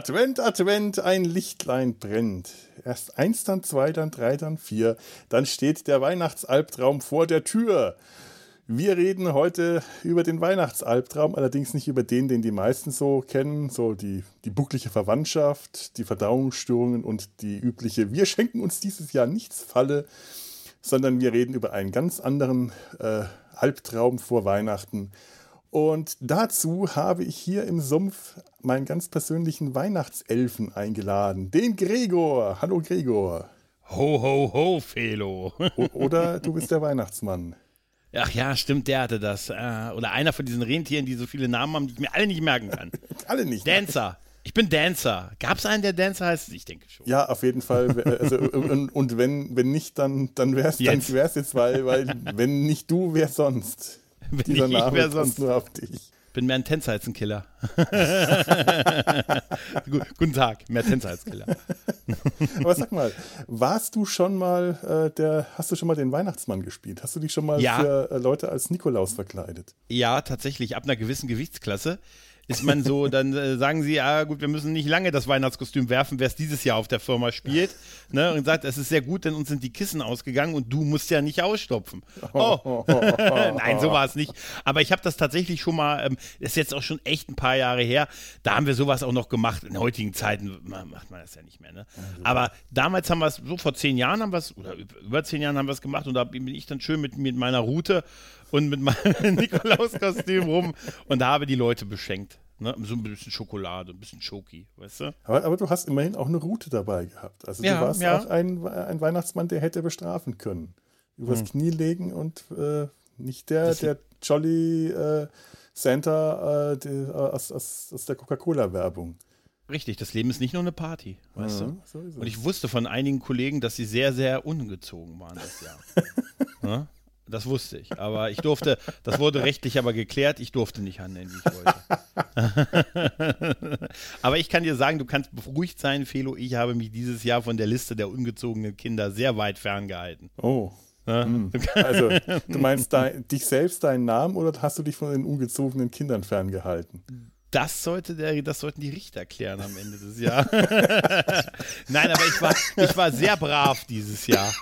Advent, Advent, ein Lichtlein brennt. Erst eins, dann zwei, dann drei, dann vier. Dann steht der Weihnachtsalbtraum vor der Tür. Wir reden heute über den Weihnachtsalbtraum, allerdings nicht über den, den die meisten so kennen, so die, die bucklige Verwandtschaft, die Verdauungsstörungen und die übliche Wir schenken uns dieses Jahr nichts Falle, sondern wir reden über einen ganz anderen äh, Albtraum vor Weihnachten. Und dazu habe ich hier im Sumpf meinen ganz persönlichen Weihnachtselfen eingeladen, den Gregor. Hallo Gregor. Ho, ho, ho, Felo. Oder du bist der Weihnachtsmann. Ach ja, stimmt, der hatte das. Äh, oder einer von diesen Rentieren, die so viele Namen haben, die ich mir alle nicht merken kann. alle nicht. Dancer. Ich bin Dancer. Gab es einen, der Dancer heißt? Ich denke schon. Ja, auf jeden Fall. Also, und, und wenn, wenn nicht, dann, dann wäre es jetzt, jetzt, weil, weil wenn nicht du, wer sonst? Wenn Dieser nicht Name ich, wer sonst? nur auf dich bin mehr ein Tänzer als ein Killer. Guten Tag, mehr Tänzer als Killer. Aber sag mal, warst du schon mal äh, der, hast du schon mal den Weihnachtsmann gespielt? Hast du dich schon mal ja. für äh, Leute als Nikolaus verkleidet? Ja, tatsächlich, ab einer gewissen Gewichtsklasse ist man so, dann äh, sagen sie, ah gut, wir müssen nicht lange das Weihnachtskostüm werfen, wer es dieses Jahr auf der Firma spielt. Ne, und sagt, es ist sehr gut, denn uns sind die Kissen ausgegangen und du musst ja nicht ausstopfen. Oh. Nein, so war es nicht. Aber ich habe das tatsächlich schon mal, ähm, ist jetzt auch schon echt ein paar Jahre her, da haben wir sowas auch noch gemacht. In heutigen Zeiten macht man das ja nicht mehr. Ne? Aber damals haben wir es, so vor zehn Jahren haben wir es, oder über zehn Jahren haben wir es gemacht und da bin ich dann schön mit, mit meiner Route und mit meinem Nikolauskostüm rum und habe die Leute beschenkt. Ne? So ein bisschen Schokolade, ein bisschen Schoki, weißt du? Aber, aber, du hast immerhin auch eine Route dabei gehabt. Also ja, du warst ja. auch ein, ein Weihnachtsmann, der hätte bestrafen können. Übers hm. Knie legen und äh, nicht der, der Jolly äh, Santa äh, die, äh, aus, aus, aus der Coca-Cola-Werbung. Richtig, das Leben ist nicht nur eine Party, weißt ja, du? So und ich wusste von einigen Kollegen, dass sie sehr, sehr ungezogen waren das Jahr. ja? Das wusste ich. Aber ich durfte, das wurde rechtlich aber geklärt, ich durfte nicht handeln, wie ich wollte. aber ich kann dir sagen, du kannst beruhigt sein, Felo. Ich habe mich dieses Jahr von der Liste der ungezogenen Kinder sehr weit ferngehalten. Oh. Ja? Hm. Also, du meinst dein, dich selbst, deinen Namen oder hast du dich von den ungezogenen Kindern ferngehalten? Das, sollte der, das sollten die Richter klären am Ende des Jahres. Nein, aber ich war, ich war sehr brav dieses Jahr.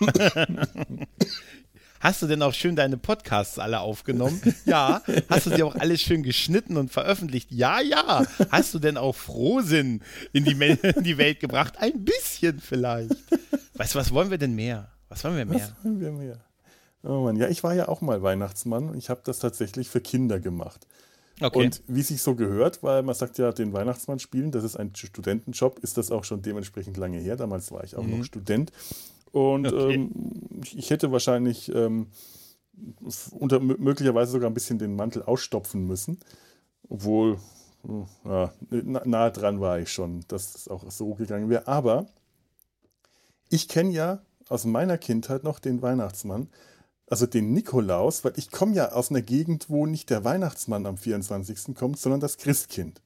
Hast du denn auch schön deine Podcasts alle aufgenommen? Ja. Hast du sie auch alle schön geschnitten und veröffentlicht? Ja, ja. Hast du denn auch Frohsinn in die, in die Welt gebracht? Ein bisschen vielleicht. Weißt du, was wollen wir denn mehr? Was wollen wir mehr? Was wollen wir mehr? Oh Mann, ja, ich war ja auch mal Weihnachtsmann und ich habe das tatsächlich für Kinder gemacht. Okay. Und wie sich so gehört, weil man sagt ja, den Weihnachtsmann spielen, das ist ein Studentenjob, ist das auch schon dementsprechend lange her. Damals war ich auch mhm. noch Student. Und okay. ähm, ich hätte wahrscheinlich ähm, unter, möglicherweise sogar ein bisschen den Mantel ausstopfen müssen. Obwohl, äh, ja, nahe dran war ich schon, dass es auch so gegangen wäre. Aber ich kenne ja aus meiner Kindheit noch den Weihnachtsmann, also den Nikolaus, weil ich komme ja aus einer Gegend, wo nicht der Weihnachtsmann am 24. kommt, sondern das Christkind.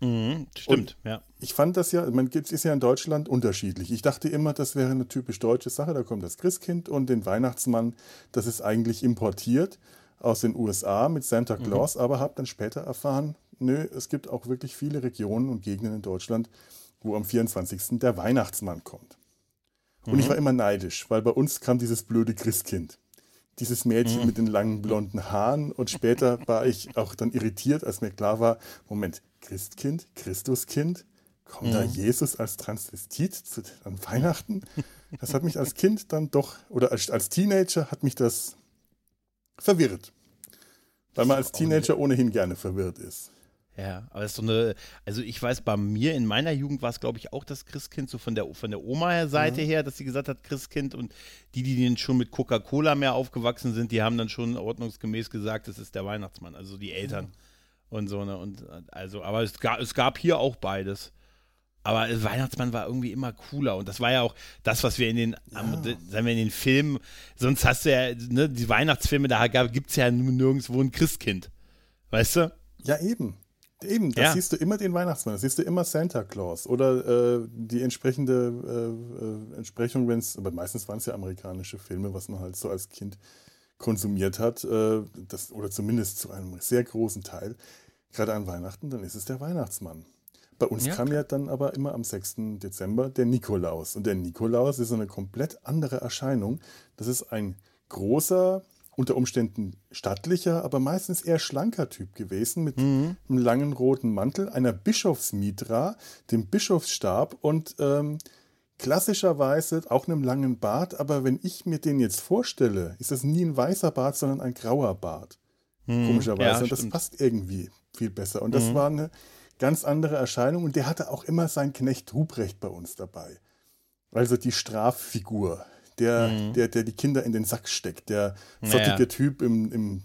Mhm, stimmt, und ja. Ich fand das ja, man ist ja in Deutschland unterschiedlich. Ich dachte immer, das wäre eine typisch deutsche Sache. Da kommt das Christkind und den Weihnachtsmann, das ist eigentlich importiert aus den USA mit Santa mhm. Claus, mhm. aber habe dann später erfahren, nö, es gibt auch wirklich viele Regionen und Gegenden in Deutschland, wo am 24. der Weihnachtsmann kommt. Und mhm. ich war immer neidisch, weil bei uns kam dieses blöde Christkind dieses Mädchen mhm. mit den langen blonden Haaren. Und später war ich auch dann irritiert, als mir klar war, Moment, Christkind, Christuskind, kommt mhm. da Jesus als Transvestit zu, an Weihnachten? Das hat mich als Kind dann doch, oder als, als Teenager hat mich das verwirrt. Weil man als Teenager ohnehin gerne verwirrt ist. Ja, aber es ist so eine, also ich weiß, bei mir in meiner Jugend war es, glaube ich, auch das Christkind, so von der, von der Oma-Seite mhm. her, dass sie gesagt hat, Christkind und die, die dann schon mit Coca-Cola mehr aufgewachsen sind, die haben dann schon ordnungsgemäß gesagt, das ist der Weihnachtsmann, also die Eltern mhm. Und so, ne, und also, aber es gab, es gab hier auch beides. Aber Weihnachtsmann war irgendwie immer cooler. Und das war ja auch das, was wir in den, ja. sagen wir in den Filmen, sonst hast du ja, ne, die Weihnachtsfilme, da gibt es ja nirgendwo ein Christkind. Weißt du? Ja, eben. Eben, da ja. siehst du immer den Weihnachtsmann, da siehst du immer Santa Claus oder äh, die entsprechende äh, äh Entsprechung, wenn es, aber meistens waren es ja amerikanische Filme, was man halt so als Kind konsumiert hat, äh, das, oder zumindest zu einem sehr großen Teil, gerade an Weihnachten, dann ist es der Weihnachtsmann. Bei uns ja. kam ja dann aber immer am 6. Dezember der Nikolaus. Und der Nikolaus ist eine komplett andere Erscheinung. Das ist ein großer, unter Umständen stattlicher, aber meistens eher schlanker Typ gewesen mit mhm. einem langen roten Mantel, einer Bischofsmitra, dem Bischofsstab und ähm, klassischerweise auch einem langen Bart. Aber wenn ich mir den jetzt vorstelle, ist das nie ein weißer Bart, sondern ein grauer Bart. Mhm. Komischerweise. Ja, und das passt irgendwie viel besser. Und das mhm. war eine ganz andere Erscheinung. Und der hatte auch immer seinen Knecht Ruprecht bei uns dabei. Also die Straffigur, der, mhm. der, der die Kinder in den Sack steckt, der sottige naja. Typ im, im,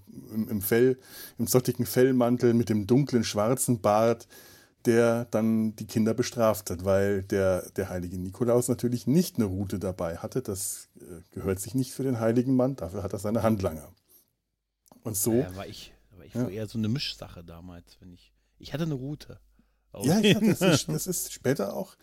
im, Fell, im sottigen Fellmantel mit dem dunklen schwarzen Bart, der dann die Kinder bestraft hat, weil der, der heilige Nikolaus natürlich nicht eine Route dabei hatte. Das äh, gehört sich nicht für den heiligen Mann, dafür hat er seine Handlanger. Und so. Ja, war ich, war ich ja. eher so eine Mischsache damals, wenn ich. Ich hatte eine Route. Ja, ja das, ist, das ist später auch.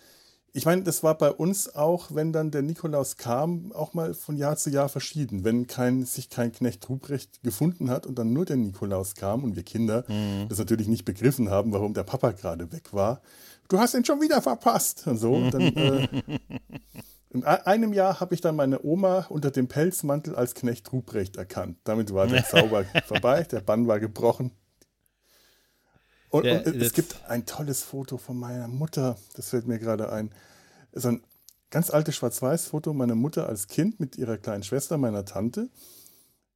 Ich meine, das war bei uns auch, wenn dann der Nikolaus kam, auch mal von Jahr zu Jahr verschieden. Wenn kein, sich kein Knecht Ruprecht gefunden hat und dann nur der Nikolaus kam und wir Kinder mhm. das natürlich nicht begriffen haben, warum der Papa gerade weg war. Du hast ihn schon wieder verpasst und so. Und dann, äh, in einem Jahr habe ich dann meine Oma unter dem Pelzmantel als Knecht Ruprecht erkannt. Damit war der Zauber vorbei, der Bann war gebrochen. Und, ja, und es gibt ein tolles Foto von meiner Mutter, das fällt mir gerade ein. So ein ganz altes Schwarz-Weiß-Foto meiner Mutter als Kind mit ihrer kleinen Schwester, meiner Tante.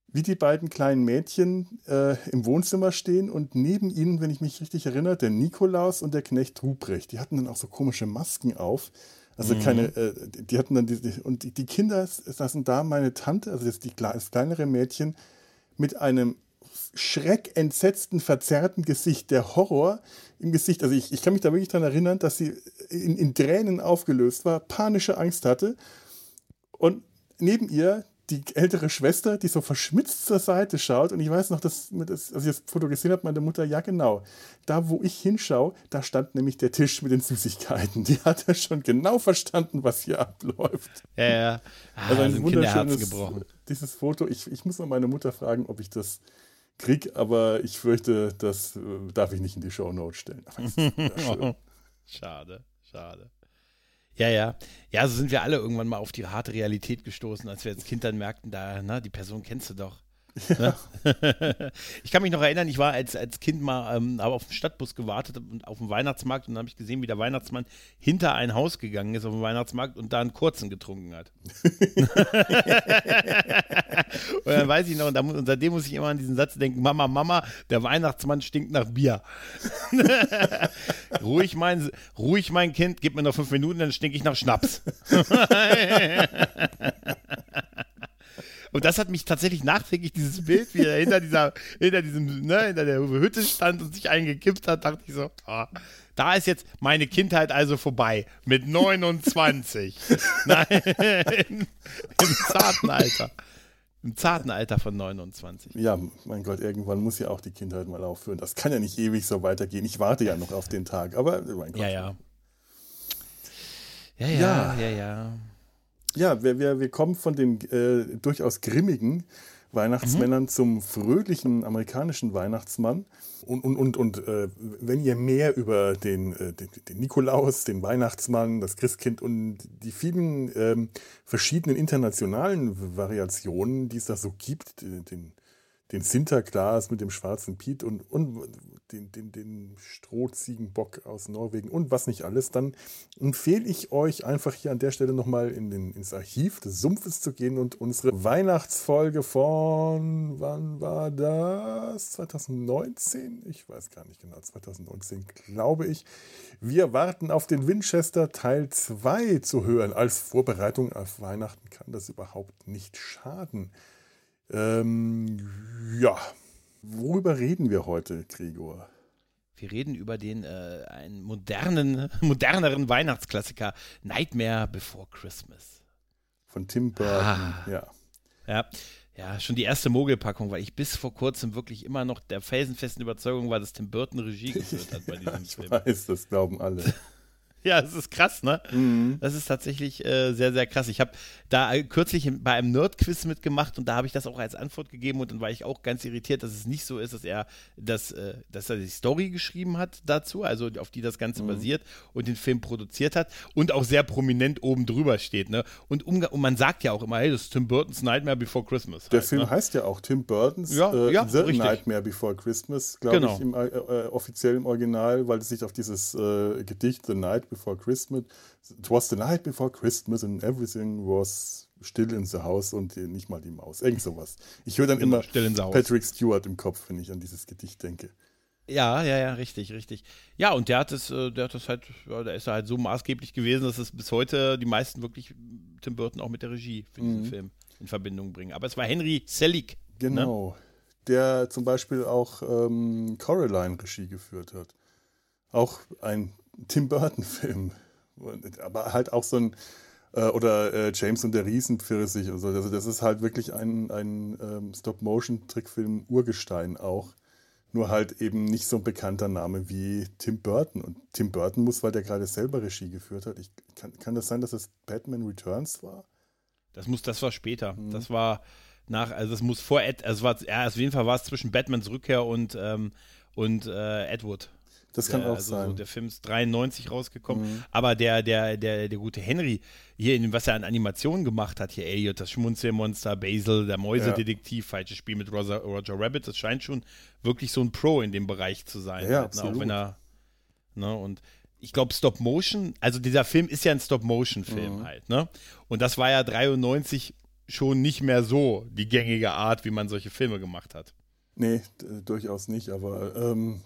Wie die beiden kleinen Mädchen äh, im Wohnzimmer stehen und neben ihnen, wenn ich mich richtig erinnere, der Nikolaus und der Knecht Ruprecht. Die hatten dann auch so komische Masken auf. Also mhm. keine, äh, die hatten dann die, und die, die Kinder saßen da, meine Tante, also das, die, das kleinere Mädchen, mit einem schreckentsetzten, verzerrten Gesicht, der Horror im Gesicht. Also ich, ich kann mich da wirklich daran erinnern, dass sie in, in Tränen aufgelöst war, panische Angst hatte. Und neben ihr die ältere Schwester, die so verschmitzt zur Seite schaut. Und ich weiß noch, dass, dass als ich das Foto gesehen habe, meine Mutter, ja genau, da wo ich hinschaue, da stand nämlich der Tisch mit den Süßigkeiten. Die hat ja schon genau verstanden, was hier abläuft. Ja, ja. Ah, also ein wunderschönes, gebrochen. dieses Foto. Ich, ich muss noch meine Mutter fragen, ob ich das krieg, aber ich fürchte, das äh, darf ich nicht in die Show Notes stellen. schade, schade. Ja, ja. Ja, so sind wir alle irgendwann mal auf die harte Realität gestoßen, als wir als Kind dann merkten, da, na, die Person kennst du doch. Ja. ich kann mich noch erinnern, ich war als, als Kind mal ähm, auf den Stadtbus gewartet und auf dem Weihnachtsmarkt und dann habe ich gesehen, wie der Weihnachtsmann hinter ein Haus gegangen ist auf dem Weihnachtsmarkt und da einen kurzen getrunken hat. und dann weiß ich noch, und, da, und seitdem muss ich immer an diesen Satz denken: Mama, Mama, der Weihnachtsmann stinkt nach Bier. ruhig, mein, ruhig, mein Kind, gib mir noch fünf Minuten, dann stinke ich nach Schnaps. Und das hat mich tatsächlich nachträglich, dieses Bild, wie er hinter dieser, hinter diesem, ne, hinter der Hütte stand und sich eingekippt hat, dachte ich so, oh, da ist jetzt meine Kindheit also vorbei. Mit 29. Nein, im, im zarten Alter. Im zarten Alter von 29. Ja, mein Gott, irgendwann muss ja auch die Kindheit mal aufhören. Das kann ja nicht ewig so weitergehen. Ich warte ja noch auf den Tag, aber mein Gott. Ja, ja. Ja, ja, ja, ja. ja. Ja, wir, wir, wir kommen von den äh, durchaus grimmigen Weihnachtsmännern mhm. zum fröhlichen amerikanischen Weihnachtsmann. Und, und, und, und äh, wenn ihr mehr über den, äh, den, den, Nikolaus, den Weihnachtsmann, das Christkind und die vielen ähm, verschiedenen internationalen Variationen, die es da so gibt, den, den Sinterklaas mit dem schwarzen Piet und, und den, den, den Strohziegenbock aus Norwegen und was nicht alles, dann empfehle ich euch einfach hier an der Stelle nochmal in ins Archiv des Sumpfes zu gehen und unsere Weihnachtsfolge von, wann war das? 2019? Ich weiß gar nicht genau, 2019 glaube ich. Wir warten auf den Winchester Teil 2 zu hören. Als Vorbereitung auf Weihnachten kann das überhaupt nicht schaden. Ähm, ja, worüber reden wir heute, Gregor? Wir reden über den äh, einen modernen, moderneren Weihnachtsklassiker Nightmare Before Christmas. Von Tim Burton, ah. ja. Ja. Ja, schon die erste Mogelpackung, weil ich bis vor kurzem wirklich immer noch der felsenfesten Überzeugung war, dass Tim Burton Regie geführt hat bei diesem ich Film. Ich weiß, das glauben alle. Ja, das ist krass, ne? Mhm. Das ist tatsächlich äh, sehr, sehr krass. Ich habe da kürzlich bei einem Nerd-Quiz mitgemacht und da habe ich das auch als Antwort gegeben und dann war ich auch ganz irritiert, dass es nicht so ist, dass er, das, äh, dass er die Story geschrieben hat dazu, also auf die das Ganze mhm. basiert und den Film produziert hat und auch sehr prominent oben drüber steht, ne? Und, und man sagt ja auch immer, hey, das ist Tim Burton's Nightmare Before Christmas. Der halt, Film ne? heißt ja auch Tim Burton's ja, äh, ja, The richtig. Nightmare Before Christmas, glaube genau. ich, im äh, äh, offiziellen Original, weil es sich auf dieses äh, Gedicht The Night before Christmas. It was the night before Christmas and everything was still in the house und nicht mal die Maus. Irgend sowas. Ich höre dann genau, immer Patrick Stewart im Kopf, wenn ich an dieses Gedicht denke. Ja, ja, ja, richtig, richtig. Ja, und der hat es, äh, der hat das halt, ja, der ist halt so maßgeblich gewesen, dass es bis heute die meisten wirklich Tim Burton auch mit der Regie für diesen mhm. Film in Verbindung bringen. Aber es war Henry Selick. Ne? Genau. Ne? Der zum Beispiel auch ähm, Coraline Regie geführt hat. Auch ein Tim Burton-Film. Aber halt auch so ein, äh, oder äh, James und der Riesenpfirsich und so. Also das ist halt wirklich ein, ein ähm, Stop-Motion-Trickfilm Urgestein auch. Nur halt eben nicht so ein bekannter Name wie Tim Burton. Und Tim Burton muss, weil der gerade selber Regie geführt hat. Ich, kann, kann das sein, dass es Batman Returns war? Das muss, das war später. Mhm. Das war nach, also das muss vor Ed, also war, ja, auf jeden Fall war es zwischen Batmans Rückkehr und, ähm, und äh, Edward. Das kann der, auch also sein. So, der Film ist 93 rausgekommen, mhm. aber der, der, der, der gute Henry, hier, in, was er an Animationen gemacht hat, hier Elliot, das Schmunzelmonster, Basil, der Mäusedetektiv, ja. falsches Spiel mit Roger, Roger Rabbit, das scheint schon wirklich so ein Pro in dem Bereich zu sein. Ja, halt, ne? Auch wenn er, ne, und ich glaube, Stop Motion, also dieser Film ist ja ein Stop Motion Film mhm. halt, ne? Und das war ja 93 schon nicht mehr so die gängige Art, wie man solche Filme gemacht hat. Nee, durchaus nicht, aber ähm,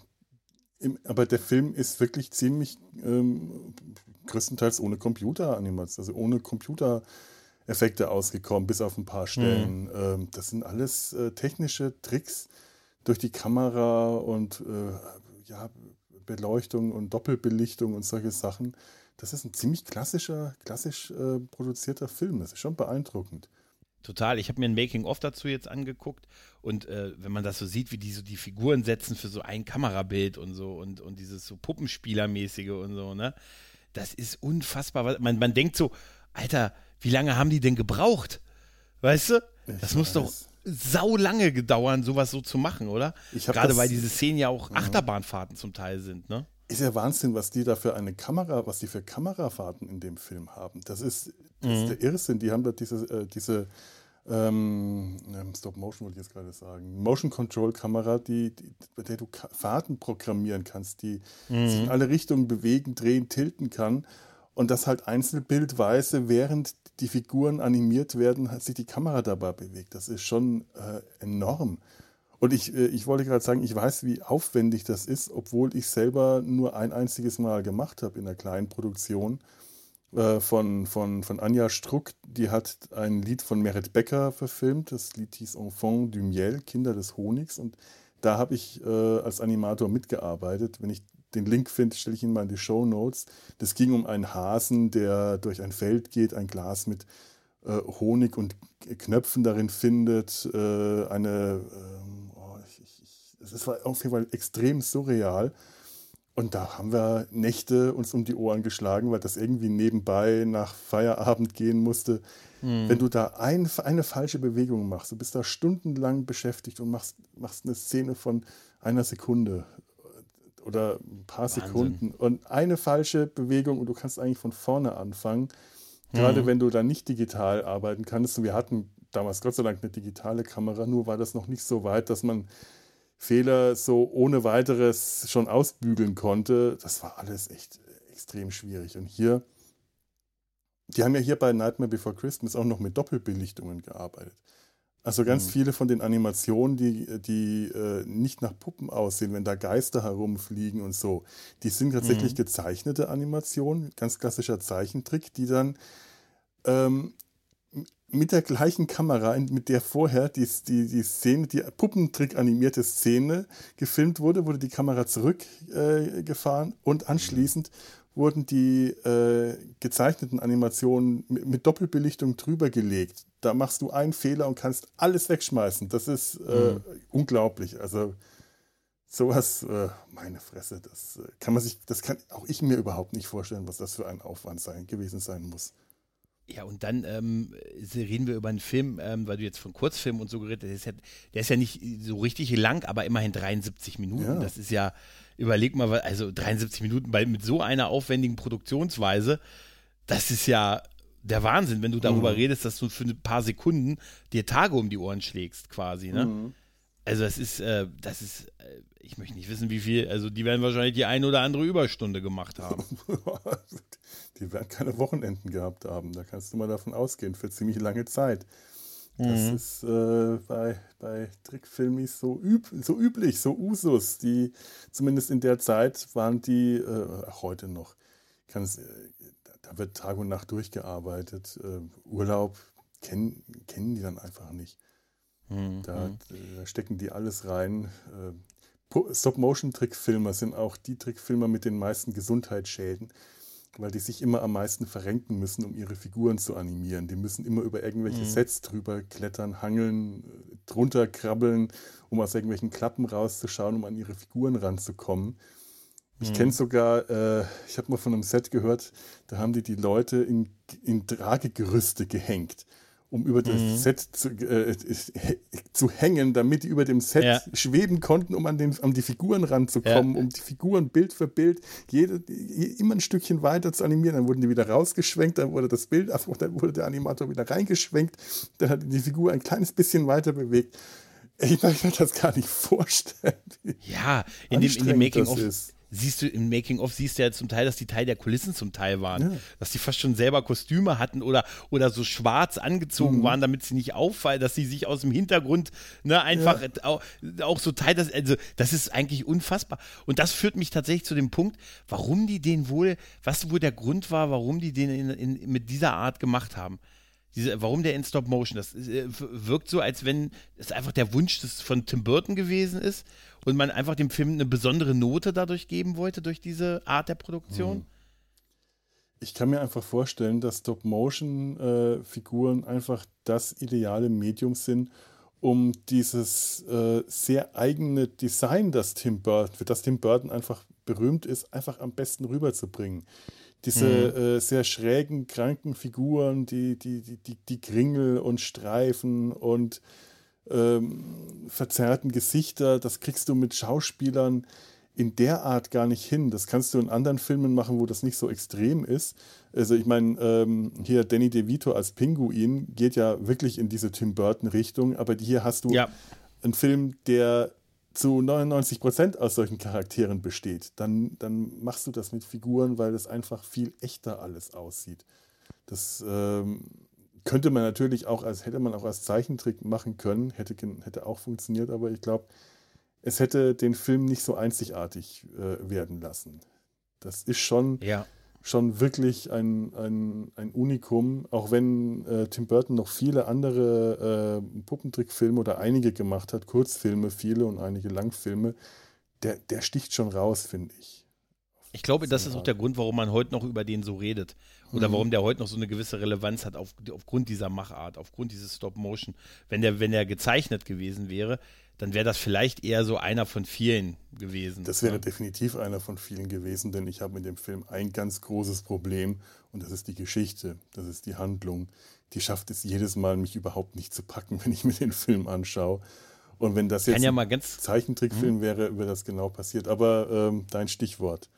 aber der Film ist wirklich ziemlich ähm, größtenteils ohne Computeranimation, also ohne Computereffekte ausgekommen, bis auf ein paar Stellen. Mhm. Ähm, das sind alles äh, technische Tricks durch die Kamera und äh, ja, Beleuchtung und Doppelbelichtung und solche Sachen. Das ist ein ziemlich klassischer, klassisch äh, produzierter Film. Das ist schon beeindruckend. Total. Ich habe mir ein Making-of dazu jetzt angeguckt und äh, wenn man das so sieht, wie die so die Figuren setzen für so ein Kamerabild und so und, und dieses so Puppenspielermäßige und so, ne? Das ist unfassbar. Man, man denkt so, Alter, wie lange haben die denn gebraucht? Weißt du? Das ich muss weiß. doch sau lange gedauern, sowas so zu machen, oder? Gerade weil diese Szenen ja auch Achterbahnfahrten zum Teil sind, ne? Ist ja Wahnsinn, was die da für eine Kamera, was die für Kamerafahrten in dem Film haben. Das ist, das mhm. ist der Irrsinn. Die haben da diese, äh, diese ähm, ähm, Stop Motion wollte ich jetzt gerade sagen, Motion Control Kamera, die, die, bei der du Fahrten programmieren kannst, die mhm. sich in alle Richtungen bewegen, drehen, tilten kann und das halt einzelbildweise, während die Figuren animiert werden, hat sich die Kamera dabei bewegt. Das ist schon äh, enorm. Und ich, äh, ich wollte gerade sagen, ich weiß, wie aufwendig das ist, obwohl ich selber nur ein einziges Mal gemacht habe in einer kleinen Produktion äh, von, von, von Anja Struck. Die hat ein Lied von Merit Becker verfilmt. Das Lied hieß Enfant du Miel, Kinder des Honigs. Und da habe ich äh, als Animator mitgearbeitet. Wenn ich den Link finde, stelle ich ihn mal in die Show Notes. Das ging um einen Hasen, der durch ein Feld geht, ein Glas mit Honig und Knöpfen darin findet, eine ähm, es war auf jeden Fall extrem surreal. Und da haben wir Nächte uns um die Ohren geschlagen, weil das irgendwie nebenbei nach Feierabend gehen musste. Hm. Wenn du da ein, eine falsche Bewegung machst, du bist da stundenlang beschäftigt und machst, machst eine Szene von einer Sekunde oder ein paar Wahnsinn. Sekunden und eine falsche Bewegung und du kannst eigentlich von vorne anfangen. Gerade hm. wenn du da nicht digital arbeiten kannst. Und wir hatten damals Gott sei Dank eine digitale Kamera, nur war das noch nicht so weit, dass man Fehler so ohne weiteres schon ausbügeln konnte. Das war alles echt extrem schwierig. Und hier, die haben ja hier bei Nightmare Before Christmas auch noch mit Doppelbelichtungen gearbeitet. Also ganz mhm. viele von den Animationen, die, die äh, nicht nach Puppen aussehen, wenn da Geister herumfliegen und so, die sind tatsächlich mhm. gezeichnete Animationen, ganz klassischer Zeichentrick, die dann ähm, mit der gleichen Kamera, mit der vorher die, die, die Szene, die Puppentrick animierte Szene gefilmt wurde, wurde die Kamera zurückgefahren äh, und anschließend wurden die äh, gezeichneten Animationen mit, mit, Doppelbelichtung drüber gelegt. Da machst du einen Fehler und kannst alles wegschmeißen. Das ist äh, mhm. unglaublich. Also sowas, äh, meine Fresse, das äh, kann man sich, das kann auch ich mir überhaupt nicht vorstellen, was das für ein Aufwand sein, gewesen sein muss. Ja, und dann ähm, reden wir über einen Film, ähm, weil du jetzt von Kurzfilm und so geredet hast, der, der ist ja nicht so richtig lang, aber immerhin 73 Minuten. Ja. Das ist ja, überleg mal, also 73 Minuten bei, mit so einer aufwendigen Produktionsweise, das ist ja der Wahnsinn, wenn du darüber mhm. redest, dass du für ein paar Sekunden dir Tage um die Ohren schlägst, quasi, ne? Mhm. Also das ist, äh, das ist, ich möchte nicht wissen, wie viel, also die werden wahrscheinlich die ein oder andere Überstunde gemacht haben. die werden keine Wochenenden gehabt haben, da kannst du mal davon ausgehen, für ziemlich lange Zeit. Das mhm. ist äh, bei, bei Trickfilmis so, üb so üblich, so Usus. Die, zumindest in der Zeit waren die, äh, auch heute noch, kann es, äh, da wird Tag und Nacht durchgearbeitet. Äh, Urlaub kennen, kennen die dann einfach nicht. Mhm. Da, mhm. da, stecken die alles rein. Äh, Stop-Motion-Trickfilmer sind auch die Trickfilmer mit den meisten Gesundheitsschäden, weil die sich immer am meisten verrenken müssen, um ihre Figuren zu animieren. Die müssen immer über irgendwelche mhm. Sets drüber klettern, hangeln, drunter krabbeln, um aus irgendwelchen Klappen rauszuschauen, um an ihre Figuren ranzukommen. Ich kenne mhm. sogar, äh, ich habe mal von einem Set gehört, da haben die die Leute in, in Tragegerüste gehängt, um über das mhm. Set zu, äh, zu hängen, damit die über dem Set ja. schweben konnten, um an, den, an die Figuren ranzukommen, ja. um die Figuren Bild für Bild jede, immer ein Stückchen weiter zu animieren. Dann wurden die wieder rausgeschwenkt, dann wurde das Bild, dann wurde der Animator wieder reingeschwenkt, dann hat die Figur ein kleines bisschen weiter bewegt. Ich kann mir das gar nicht vorstellen. Ja, in dem, in dem Making-of siehst du im Making-of, siehst du ja zum Teil, dass die Teil der Kulissen zum Teil waren. Ja. Dass die fast schon selber Kostüme hatten oder, oder so schwarz angezogen mhm. waren, damit sie nicht auffallen, dass sie sich aus dem Hintergrund ne, einfach ja. auch, auch, so Teil, das, also das ist eigentlich unfassbar. Und das führt mich tatsächlich zu dem Punkt, warum die den wohl, was wohl der Grund war, warum die den in, in, mit dieser Art gemacht haben. Diese, warum der in Stop Motion? Das äh, wirkt so, als wenn es einfach der Wunsch des, von Tim Burton gewesen ist und man einfach dem Film eine besondere Note dadurch geben wollte, durch diese Art der Produktion? Hm. Ich kann mir einfach vorstellen, dass Stop-Motion-Figuren äh, einfach das ideale Medium sind, um dieses äh, sehr eigene Design, das Tim Burton, für das Tim Burton einfach berühmt ist, einfach am besten rüberzubringen. Diese mhm. äh, sehr schrägen, kranken Figuren, die, die, die, die, die Kringel und Streifen und ähm, verzerrten Gesichter, das kriegst du mit Schauspielern in der Art gar nicht hin. Das kannst du in anderen Filmen machen, wo das nicht so extrem ist. Also ich meine, ähm, hier Danny DeVito als Pinguin geht ja wirklich in diese Tim Burton-Richtung, aber hier hast du ja. einen Film, der zu 99 Prozent aus solchen Charakteren besteht. Dann, dann machst du das mit Figuren, weil es einfach viel echter alles aussieht. Das ähm, könnte man natürlich auch als, hätte man auch als Zeichentrick machen können, hätte, hätte auch funktioniert, aber ich glaube, es hätte den Film nicht so einzigartig äh, werden lassen. Das ist schon, ja. schon wirklich ein, ein, ein Unikum, auch wenn äh, Tim Burton noch viele andere äh, Puppentrickfilme oder einige gemacht hat, Kurzfilme, viele und einige Langfilme, der, der sticht schon raus, finde ich. Ich glaube, das ist auch der Grund, warum man heute noch über den so redet. Oder mhm. warum der heute noch so eine gewisse Relevanz hat auf, aufgrund dieser Machart, aufgrund dieses Stop-Motion. Wenn der, wenn der gezeichnet gewesen wäre, dann wäre das vielleicht eher so einer von vielen gewesen. Das wäre ja. definitiv einer von vielen gewesen, denn ich habe mit dem Film ein ganz großes Problem und das ist die Geschichte, das ist die Handlung. Die schafft es jedes Mal, mich überhaupt nicht zu packen, wenn ich mir den Film anschaue. Und wenn das jetzt ja ein Zeichentrickfilm mhm. wäre, wäre das genau passiert. Aber ähm, dein Stichwort.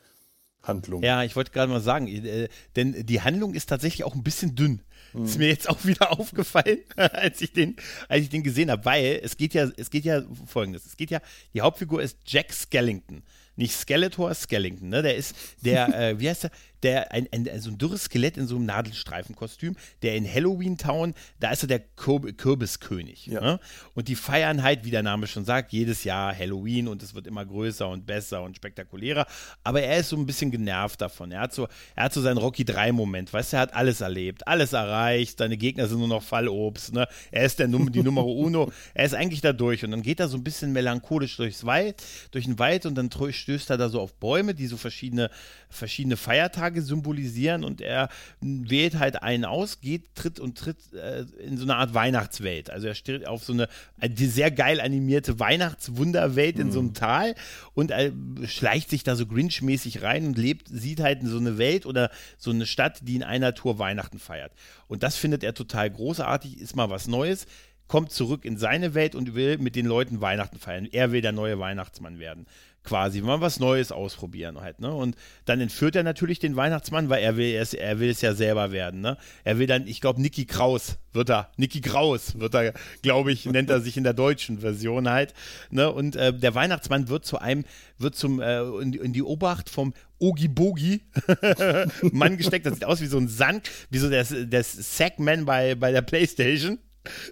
Handlung. Ja, ich wollte gerade mal sagen, äh, denn die Handlung ist tatsächlich auch ein bisschen dünn. Mhm. Ist mir jetzt auch wieder aufgefallen, als ich den, als ich den gesehen habe, weil es geht ja, es geht ja folgendes. Es geht ja, die Hauptfigur ist Jack Skellington. Nicht Skeletor, Skellington, ne? Der ist der, äh, wie heißt der? Der ein, ein, so ein dürres Skelett in so einem Nadelstreifenkostüm, der in Halloween Town, da ist er der Kürbiskönig. Ja. Ne? Und die feiern halt, wie der Name schon sagt, jedes Jahr Halloween und es wird immer größer und besser und spektakulärer. Aber er ist so ein bisschen genervt davon. Er hat so, er hat so seinen Rocky 3 Moment, weißt du, er hat alles erlebt, alles erreicht, seine Gegner sind nur noch Fallobst, ne? Er ist der Num die Nummer Uno, er ist eigentlich da durch und dann geht er so ein bisschen melancholisch durchs Wald, durch den Wald und dann stößt er da so auf Bäume, die so verschiedene, verschiedene Feiertage Tage symbolisieren und er wählt halt einen aus, geht, tritt und tritt äh, in so eine Art Weihnachtswelt. Also er steht auf so eine, eine sehr geil animierte Weihnachtswunderwelt in so einem mhm. Tal und er schleicht sich da so Grinch-mäßig rein und lebt, sieht halt so eine Welt oder so eine Stadt, die in einer Tour Weihnachten feiert. Und das findet er total großartig, ist mal was Neues kommt zurück in seine Welt und will mit den Leuten Weihnachten feiern. Er will der neue Weihnachtsmann werden quasi, mal was Neues ausprobieren halt, ne? Und dann entführt er natürlich den Weihnachtsmann, weil er will es, er will es ja selber werden, ne? Er will dann, ich glaube, Niki Kraus wird er, Niki Kraus wird er, glaube ich, nennt er sich in der deutschen Version halt, ne? Und äh, der Weihnachtsmann wird zu einem, wird zum, äh, in, in die Obacht vom Ogi Bogi Mann gesteckt, das sieht aus wie so ein Sand, wie so der, der Sackman bei, bei der Playstation.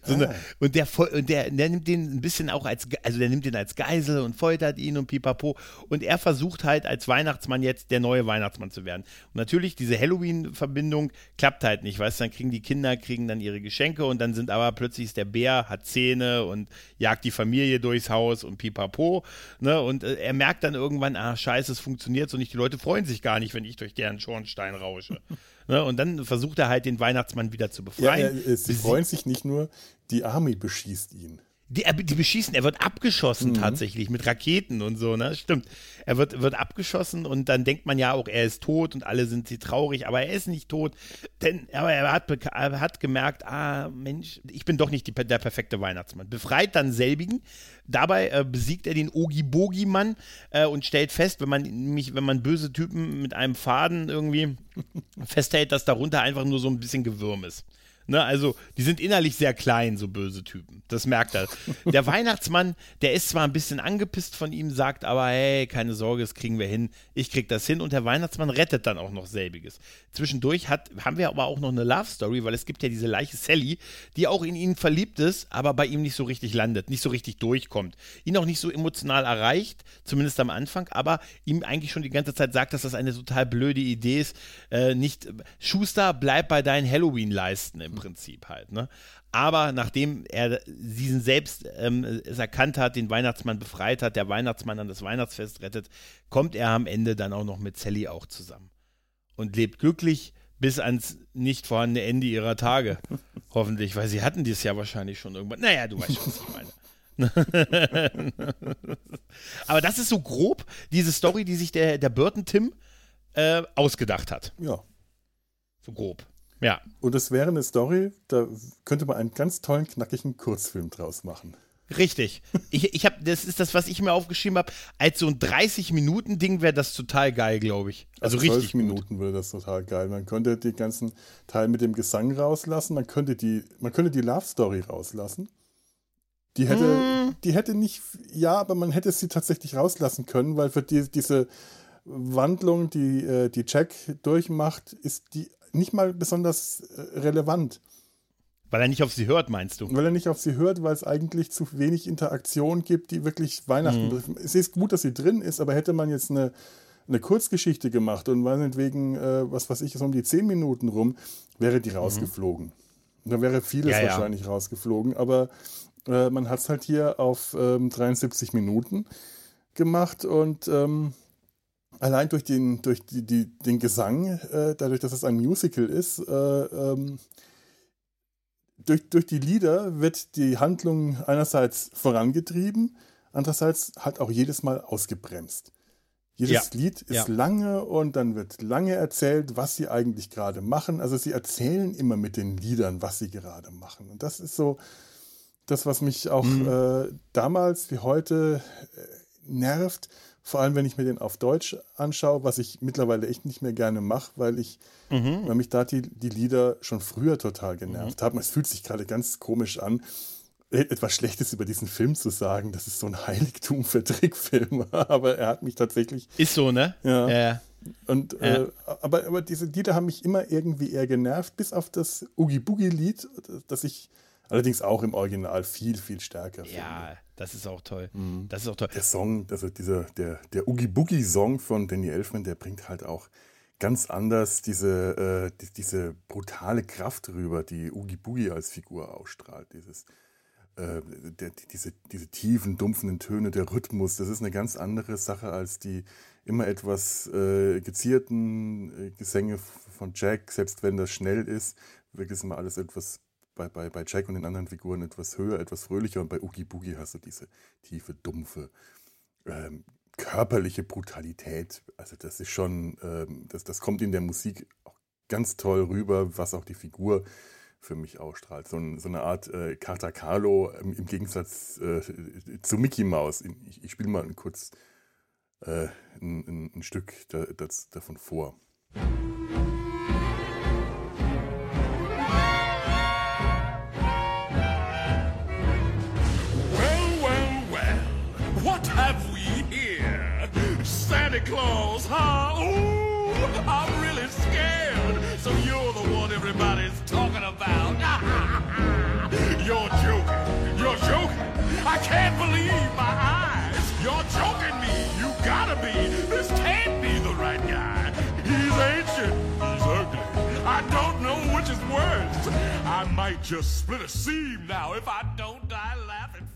So eine, ah. und der, und der, der nimmt den ein bisschen auch als, also der nimmt den als Geisel und foltert ihn und pipapo. Und er versucht halt als Weihnachtsmann jetzt der neue Weihnachtsmann zu werden. Und natürlich, diese Halloween-Verbindung klappt halt nicht, weißt du, dann kriegen die Kinder, kriegen dann ihre Geschenke und dann sind aber plötzlich ist der Bär, hat Zähne und jagt die Familie durchs Haus und pipapo. Ne? Und äh, er merkt dann irgendwann, ah, scheiße, es funktioniert so nicht. Die Leute freuen sich gar nicht, wenn ich durch deren Schornstein rausche. Ne? Und dann versucht er halt den Weihnachtsmann wieder zu befreien. Ja, sie freuen sich nicht nur, die Army beschießt ihn. Die, die, beschießen, er wird abgeschossen mhm. tatsächlich mit Raketen und so, ne? Stimmt. Er wird, wird abgeschossen und dann denkt man ja auch, er ist tot und alle sind sie traurig, aber er ist nicht tot, denn aber er hat, er hat gemerkt, ah, Mensch, ich bin doch nicht die, der perfekte Weihnachtsmann. Befreit dann selbigen, dabei äh, besiegt er den Ogi-Bogi-Mann äh, und stellt fest, wenn man mich, wenn man böse Typen mit einem Faden irgendwie festhält, dass darunter einfach nur so ein bisschen Gewürm ist. Ne, also, die sind innerlich sehr klein, so böse Typen. Das merkt er. Der Weihnachtsmann, der ist zwar ein bisschen angepisst von ihm, sagt aber, hey, keine Sorge, das kriegen wir hin. Ich krieg das hin. Und der Weihnachtsmann rettet dann auch noch selbiges. Zwischendurch hat, haben wir aber auch noch eine Love Story, weil es gibt ja diese Leiche Sally, die auch in ihn verliebt ist, aber bei ihm nicht so richtig landet, nicht so richtig durchkommt. Ihn auch nicht so emotional erreicht, zumindest am Anfang, aber ihm eigentlich schon die ganze Zeit sagt, dass das eine total blöde Idee ist. Äh, nicht, Schuster, bleib bei deinen Halloween-Leisten im Prinzip halt. Ne? Aber nachdem er diesen selbst ähm, es erkannt hat, den Weihnachtsmann befreit hat, der Weihnachtsmann an das Weihnachtsfest rettet, kommt er am Ende dann auch noch mit Sally auch zusammen. Und lebt glücklich bis ans nicht vorhandene Ende ihrer Tage. Hoffentlich, weil sie hatten dies ja wahrscheinlich schon irgendwann. Naja, du weißt schon, was ich meine. Aber das ist so grob diese Story, die sich der, der Burton Tim äh, ausgedacht hat. Ja. So grob. Ja. Und es wäre eine Story, da könnte man einen ganz tollen, knackigen Kurzfilm draus machen. Richtig. Ich, ich hab, das ist das, was ich mir aufgeschrieben habe. Als so ein 30-Minuten-Ding wäre das total geil, glaube ich. Also, also richtig. 12 Minuten wäre das total geil. Man könnte den ganzen Teil mit dem Gesang rauslassen, man könnte die, man könnte die Love Story rauslassen. Die hätte, mm. die hätte nicht, ja, aber man hätte sie tatsächlich rauslassen können, weil für die, diese Wandlung, die, äh, die Jack durchmacht, ist die nicht mal besonders äh, relevant. Weil er nicht auf sie hört, meinst du? Weil er nicht auf sie hört, weil es eigentlich zu wenig Interaktion gibt, die wirklich Weihnachten mhm. betrifft. Es ist gut, dass sie drin ist, aber hätte man jetzt eine, eine Kurzgeschichte gemacht und meinetwegen, äh, was weiß ich, so um die zehn Minuten rum, wäre die mhm. rausgeflogen. Mhm. Da wäre vieles ja, wahrscheinlich ja. rausgeflogen, aber äh, man hat es halt hier auf ähm, 73 Minuten gemacht und ähm, allein durch den, durch die, die, den Gesang, äh, dadurch, dass es ein Musical ist, äh, ähm, durch, durch die Lieder wird die Handlung einerseits vorangetrieben, andererseits halt auch jedes Mal ausgebremst. Jedes ja. Lied ist ja. lange und dann wird lange erzählt, was sie eigentlich gerade machen. Also sie erzählen immer mit den Liedern, was sie gerade machen. Und das ist so das, was mich auch mhm. äh, damals wie heute äh, nervt vor allem, wenn ich mir den auf Deutsch anschaue, was ich mittlerweile echt nicht mehr gerne mache, weil ich, mhm. weil mich da die, die Lieder schon früher total genervt mhm. haben. Es fühlt sich gerade ganz komisch an, e-, etwas Schlechtes über diesen Film zu sagen. Das ist so ein Heiligtum für Trickfilme, aber er hat mich tatsächlich. Ist so, ne? Ja. ja. Und, ja. Äh, aber, aber diese Lieder haben mich immer irgendwie eher genervt, bis auf das Oogie Boogie Lied, das ich allerdings auch im Original viel, viel stärker finde. Ja, das ist auch toll. Mhm. Das ist auch toll. Der Song, also dieser, der, der Oogie Boogie Song von Danny Elfman, der bringt halt auch ganz anders diese, äh, die, diese brutale Kraft rüber, die Oogie Boogie als Figur ausstrahlt. Dieses äh, der, diese, diese tiefen, dumpfenden Töne, der Rhythmus, das ist eine ganz andere Sache als die immer etwas äh, gezierten äh, Gesänge von Jack, selbst wenn das schnell ist, wirkt es immer alles etwas bei, bei, bei Jack und den anderen Figuren etwas höher, etwas fröhlicher und bei Oogie Boogie hast du diese tiefe, dumpfe, ähm, körperliche Brutalität. Also das ist schon, ähm, das, das kommt in der Musik auch ganz toll rüber, was auch die Figur für mich ausstrahlt. So, so eine Art äh, Carta Carlo im, im Gegensatz äh, zu Mickey Mouse. Ich, ich spiele mal ein kurz äh, ein, ein, Stück da, das, davon vor. Well, Ooh, I'm really scared. So you're the one everybody's talking about. you're joking. You're joking. I can't believe my eyes. You're joking me. You gotta be. This can't be the right guy. He's ancient. He's ugly. I don't know which is worse. I might just split a seam now if I don't die laughing.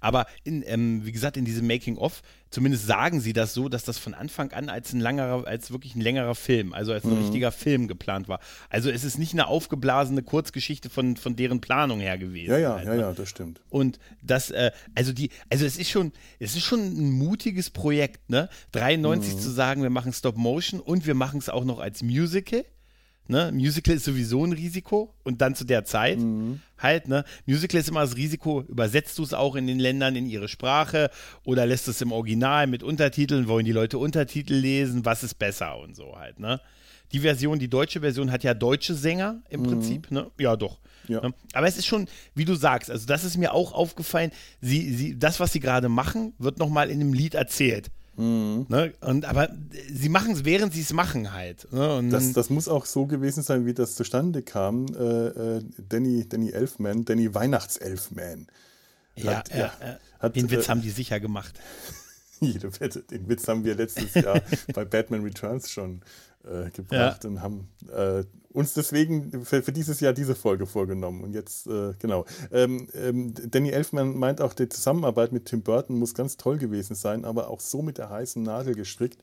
Aber in, ähm, wie gesagt, in diesem Making-of, zumindest sagen sie das so, dass das von Anfang an als ein langerer, als wirklich ein längerer Film, also als ein mhm. richtiger Film geplant war. Also es ist nicht eine aufgeblasene Kurzgeschichte von, von deren Planung her gewesen. Ja, ja, halt, ja, ne? ja, das stimmt. Und das, äh, also die, also es ist schon, es ist schon ein mutiges Projekt, ne? 93 mhm. zu sagen, wir machen Stop Motion und wir machen es auch noch als Musical. Ne? Musical ist sowieso ein Risiko und dann zu der Zeit mhm. halt, ne? Musical ist immer das Risiko, übersetzt du es auch in den Ländern in ihre Sprache oder lässt es im Original mit Untertiteln, wollen die Leute Untertitel lesen, was ist besser und so halt, ne? Die Version, die deutsche Version hat ja deutsche Sänger im mhm. Prinzip, ne? Ja, doch. Ja. Ne? Aber es ist schon, wie du sagst, also das ist mir auch aufgefallen, sie, sie, das, was sie gerade machen, wird nochmal in einem Lied erzählt. Mhm. Ne? Und, aber sie machen es, während sie es machen halt. Ne? Das, das, muss auch so gewesen sein, wie das zustande kam. Äh, äh, Danny, Danny Elfman, Danny Weihnachtselfman. Ja, hat, ja, hat, den Witz äh, haben die sicher gemacht. Jede Wette, den Witz haben wir letztes Jahr bei Batman Returns schon äh, gebracht ja. und haben äh, uns deswegen für, für, dieses Jahr diese Folge vorgenommen. Und jetzt, äh, genau. Ähm, ähm, Danny Elfman meint auch, die Zusammenarbeit mit Tim Burton muss ganz toll gewesen sein, aber auch so mit der heißen Nadel gestrickt.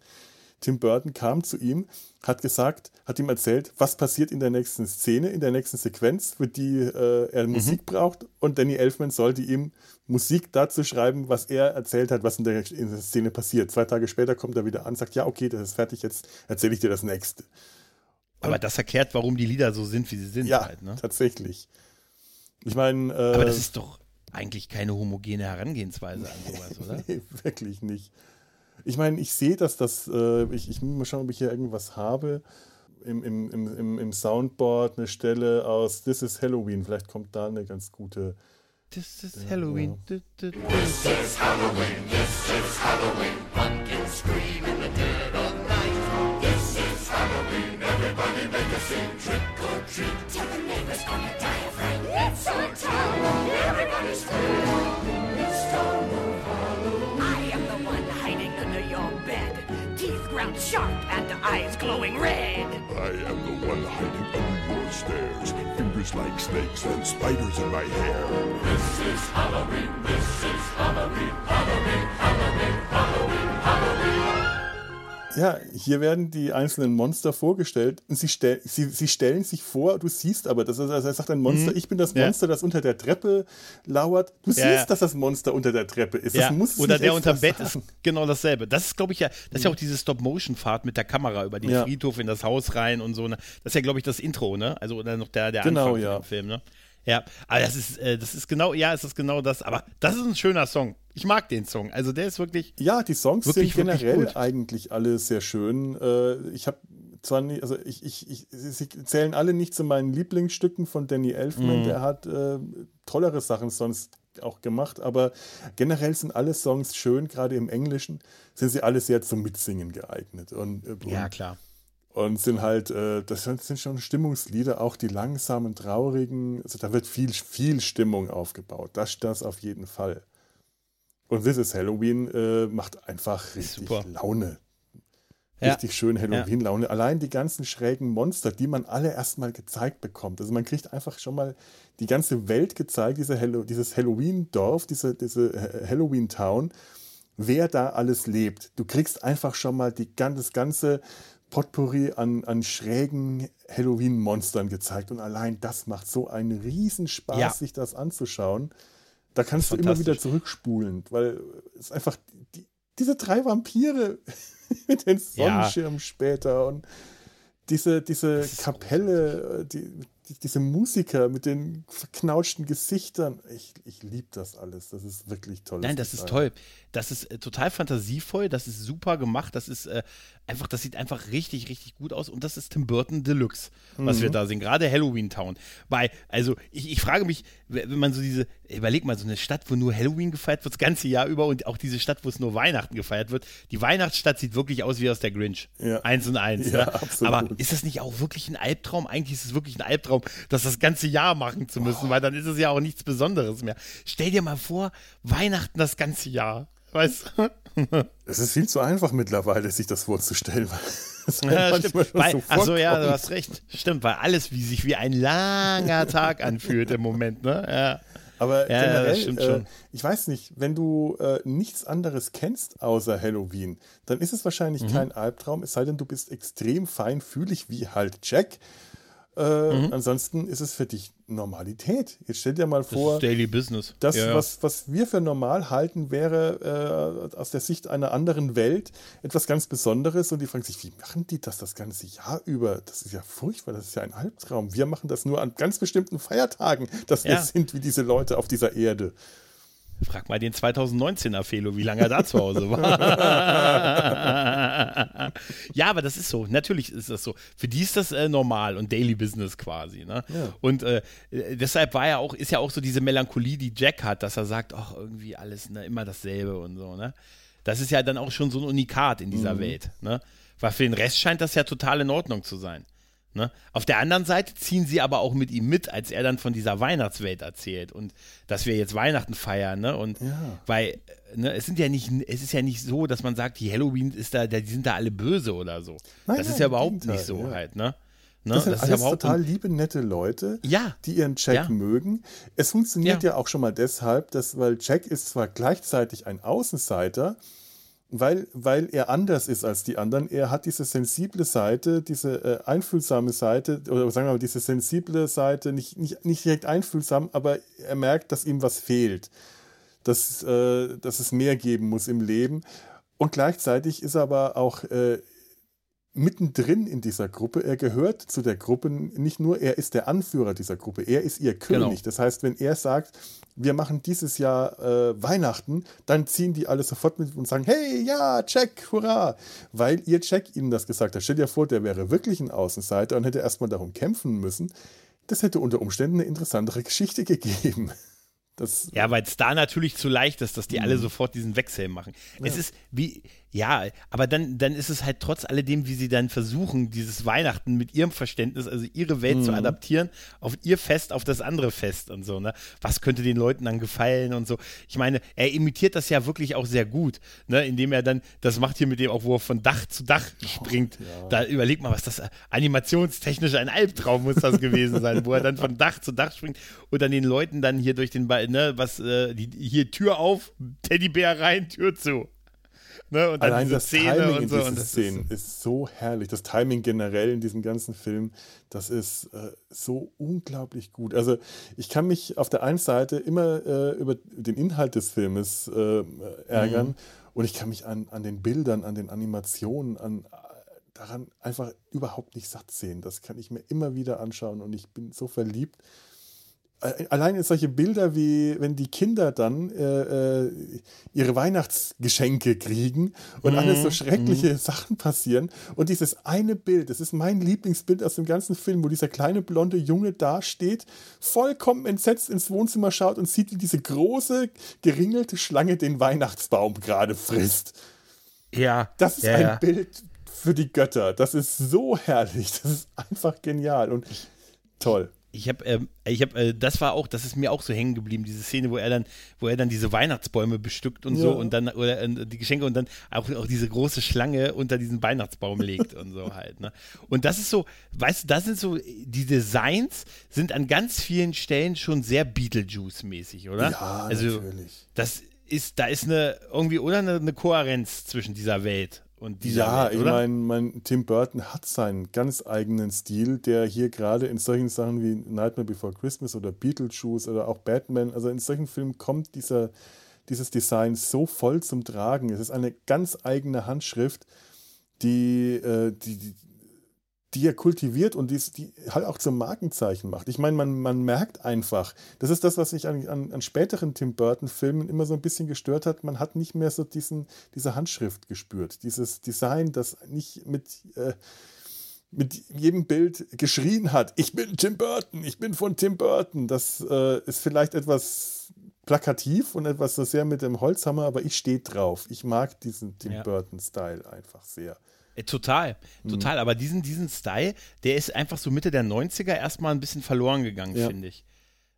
Tim Burton kam zu ihm, hat gesagt, hat ihm erzählt, was passiert in der nächsten Szene, in der nächsten Sequenz, für die äh, er mhm. Musik braucht. Und Danny Elfman sollte ihm Musik dazu schreiben, was er erzählt hat, was in der, in der Szene passiert. Zwei Tage später kommt er wieder an, sagt, ja, okay, das ist fertig, jetzt erzähle ich dir das nächste. Aber das erklärt, warum die Lieder so sind, wie sie sind. Ja, halt, ne? tatsächlich. Ich meine. Äh, Aber das ist doch eigentlich keine homogene Herangehensweise an sowas, oder? nee, wirklich nicht. Ich meine, ich sehe, dass das. Äh, ich, ich muss mal schauen, ob ich hier irgendwas habe. Im, im, im, Im Soundboard eine Stelle aus This is Halloween. Vielleicht kommt da eine ganz gute. This is Halloween. Ja. This is Halloween. This is Halloween. Pumpkins scream in the dead of night. This is Halloween. Everybody make a scene. Trick or treat. Tell the neighbors on your diaphragm. It's our town. Everybody scream. Eyes glowing red. I am the one hiding under your stairs. Fingers like snakes and spiders in my hair. This is Halloween. Ja, hier werden die einzelnen Monster vorgestellt und sie, stell, sie, sie stellen sich vor, du siehst aber, das ist, also er sagt ein Monster, mhm. ich bin das Monster, ja. das unter der Treppe lauert. Du ja. siehst, dass das Monster unter der Treppe ist. Ja. Oder der unter dem Bett ist genau dasselbe. Das ist, glaube ich, ja, das ist ja auch diese Stop-Motion-Fahrt mit der Kamera über den Friedhof in das Haus rein und so. Ne? Das ist ja, glaube ich, das Intro, ne? Also oder noch der, der genau, Anfang ja. Film, ne? Ja, aber das ist, äh, das ist genau, ja, es ist genau das. Aber das ist ein schöner Song. Ich mag den Song. Also der ist wirklich. Ja, die Songs wirklich, sind generell wirklich eigentlich alle sehr schön. Äh, ich habe zwar nicht, also ich, ich, ich, sie zählen alle nicht zu meinen Lieblingsstücken von Danny Elfman. Mhm. Der hat äh, tollere Sachen sonst auch gemacht, aber generell sind alle Songs schön, gerade im Englischen sind sie alle sehr zum Mitsingen geeignet. Und, äh, und ja, klar und sind halt, äh, das sind schon Stimmungslieder, auch die langsamen, traurigen, also da wird viel, viel Stimmung aufgebaut. Das, das auf jeden Fall. Und This is Halloween äh, macht einfach richtig Super. Laune. Ja. Richtig schön Halloween-Laune. Allein die ganzen schrägen Monster, die man alle erstmal gezeigt bekommt. Also man kriegt einfach schon mal die ganze Welt gezeigt, diese Hallo dieses Halloween-Dorf, diese, diese Ha- Halloween-Town, wer da alles lebt. Du kriegst einfach schon mal die, das ganze Potpourri an, an schrägen Halloween-Monstern gezeigt. Und allein das macht so einen Riesenspaß, Ja. sich das anzuschauen. Da kannst du immer wieder zurückspulen, weil es einfach die, diese drei Vampire mit den Ja. Sonnenschirmen später und diese, diese Kapelle, äh, die, diese Musiker mit den verknautschten Gesichtern. Ich, ich liebe das alles. Das ist wirklich toll. Nein, das ist toll. Das ist äh, total fantasievoll, das ist super gemacht, das ist äh, einfach, das sieht einfach richtig, richtig gut aus und das ist Tim Burton Deluxe, was Mhm. wir da sehen, gerade Halloween Town. Weil, also ich, ich frage mich, wenn man so diese, überleg mal, so eine Stadt, wo nur Halloween gefeiert wird, das ganze Jahr über und auch diese Stadt, wo es nur Weihnachten gefeiert wird, die Weihnachtsstadt sieht wirklich aus wie aus der Grinch. Ja. Eins und eins. Ja, ne? Aber ist das nicht auch wirklich ein Albtraum? Eigentlich ist es wirklich ein Albtraum, das das ganze Jahr machen zu müssen, weil dann ist es ja auch nichts Besonderes mehr. Stell dir mal vor, Weihnachten das ganze Jahr. Weißt du? Es ist viel zu einfach mittlerweile, sich das vorzustellen. Ja, stimmt. Weil, so ach so, ja, du hast recht. Stimmt, weil alles wie sich wie ein langer Tag anfühlt im Moment, ne? Ja. Aber Ja, generell, äh, schon. ich weiß nicht, wenn du äh, nichts anderes kennst außer Halloween, dann ist es wahrscheinlich Mhm. kein Albtraum, es sei denn, du bist extrem feinfühlig wie halt Jack. Äh, Mhm. Ansonsten ist es für dich Normalität. Jetzt stell dir mal Das vor, ist Daily Business. das, ja, ja. was, was wir für normal halten, wäre äh, aus der Sicht einer anderen Welt etwas ganz Besonderes. Und die fragen sich, wie machen die das das ganze Jahr über? Das ist ja furchtbar, das ist ja ein Albtraum. Wir machen das nur an ganz bestimmten Feiertagen, dass wir Ja. sind wie diese Leute auf dieser Erde. Frag mal den 2019er Felo, wie lange er da zu Hause war. ja, aber das ist so. Natürlich ist das so. Für die ist das äh, normal und Daily Business quasi. Ne? Ja. Und äh, deshalb war ja auch, ist ja auch so diese Melancholie, die Jack hat, dass er sagt, ach, irgendwie alles ne, immer dasselbe und so. Ne? Das ist ja dann auch schon so ein Unikat in dieser Welt. Ne? Weil für den Rest scheint das ja total in Ordnung zu sein. Ne? Auf der anderen Seite ziehen sie aber auch mit ihm mit, als er dann von dieser Weihnachtswelt erzählt und dass wir jetzt Weihnachten feiern, ne? Und Ja. weil ne, es sind ja nicht, es ist ja nicht so, dass man sagt, die Halloween ist da, die sind da alle böse oder so. Nein, das ist nein, ja im überhaupt nicht so ja. halt, ne? ne? Das sind ist ja alles total liebe, nette Leute, Ja. die ihren Jack Ja. mögen. Es funktioniert Ja. ja. auch schon mal deshalb, dass, weil Jack ist zwar gleichzeitig ein Außenseiter, weil, weil er anders ist als die anderen. Er hat diese sensible Seite, diese äh, einfühlsame Seite, oder sagen wir mal, diese sensible Seite, nicht, nicht, nicht direkt einfühlsam, aber er merkt, dass ihm was fehlt. Dass, äh, dass es mehr geben muss im Leben. Und gleichzeitig ist er aber auch äh, mittendrin in dieser Gruppe. Er gehört zu der Gruppe nicht nur, er ist der Anführer dieser Gruppe, er ist ihr König. Genau. Das heißt, wenn er sagt, wir machen dieses Jahr äh, Weihnachten, dann ziehen die alle sofort mit und sagen, hey, ja, Jack, hurra, weil ihr Jack ihnen das gesagt hat. Stell dir vor, der wäre wirklich ein Außenseiter und hätte erstmal darum kämpfen müssen. Das hätte unter Umständen eine interessantere Geschichte gegeben. Das, Ja, weil es da natürlich zu leicht ist, dass die Mhm. alle sofort diesen Wechsel machen. Es ist wie, ja, aber dann, dann ist es halt trotz alledem, wie sie dann versuchen, dieses Weihnachten mit ihrem Verständnis, also ihre Welt Mhm. zu adaptieren, auf ihr Fest, auf das andere Fest und so, ne? Was könnte den Leuten dann gefallen und so. Ich meine, er imitiert das ja wirklich auch sehr gut, ne? Indem er dann, das macht hier mit dem auch, wo er von Dach zu Dach springt. Da überleg mal, was das animationstechnisch ein Albtraum muss das gewesen sein, wo er dann von Dach zu Dach springt und dann den Leuten dann hier durch den Ball, ne, was, äh, die, hier Tür auf, Teddybär rein, Tür zu. Ne, und dann Allein diese das Szene Timing und in so. Und das Szenen ist, ist, so herrlich. Das Timing generell in diesem ganzen Film, das ist äh, so unglaublich gut. Also ich kann mich auf der einen Seite immer äh, über den Inhalt des Filmes äh, ärgern Mhm. und ich kann mich an, an den Bildern, an den Animationen, an daran einfach überhaupt nicht satt sehen. Das kann ich mir immer wieder anschauen und ich bin so verliebt. Äh, Allein solche Bilder wie, wenn die Kinder dann äh, äh, ihre Weihnachtsgeschenke kriegen und Mhm, alles so schreckliche Sachen passieren. Und dieses eine Bild, das ist mein Lieblingsbild aus dem ganzen Film, wo dieser kleine blonde Junge dasteht, vollkommen entsetzt ins Wohnzimmer schaut und sieht, wie diese große, geringelte Schlange den Weihnachtsbaum gerade frisst. ja, Das ist ja, ein ja. Bild für die Götter. Das ist so herrlich. Das ist einfach genial und toll. Ich habe, ähm, ich habe, äh, das war auch, das ist mir auch so hängen geblieben, diese Szene, wo er dann, wo er dann diese Weihnachtsbäume bestückt und so Ja. und dann oder äh, die Geschenke und dann auch, auch diese große Schlange unter diesen Weihnachtsbaum legt und so halt. Ne? Und das ist so, weißt du, das sind so die Designs sind an ganz vielen Stellen schon sehr Beetlejuice-mäßig, oder? Ja, also natürlich. das ist, da ist eine irgendwie oder eine, eine Kohärenz zwischen dieser Welt und Ja, ich meine, mein, Tim Burton hat seinen ganz eigenen Stil, der hier gerade in solchen Sachen wie Nightmare Before Christmas oder Beetlejuice oder auch Batman, also in solchen Filmen kommt dieser, dieses Design so voll zum Tragen. Es ist eine ganz eigene Handschrift, die, äh, die, die, die er kultiviert und die, die halt auch zum Markenzeichen macht. Ich meine, man, man merkt einfach, das ist das, was mich an, an, an späteren Tim Burton-Filmen immer so ein bisschen gestört hat. Man hat nicht mehr so diesen, diese Handschrift gespürt, dieses Design, das nicht mit, äh, mit jedem Bild geschrien hat, ich bin Tim Burton, ich bin von Tim Burton. Das äh, ist vielleicht etwas plakativ und etwas so sehr mit dem Holzhammer, aber ich stehe drauf. Ich mag diesen Tim Ja. Burton-Style einfach sehr. Äh, Total, Mhm. total. Aber diesen, diesen Style, der ist einfach so Mitte der 90er erstmal ein bisschen verloren gegangen, Ja. finde ich.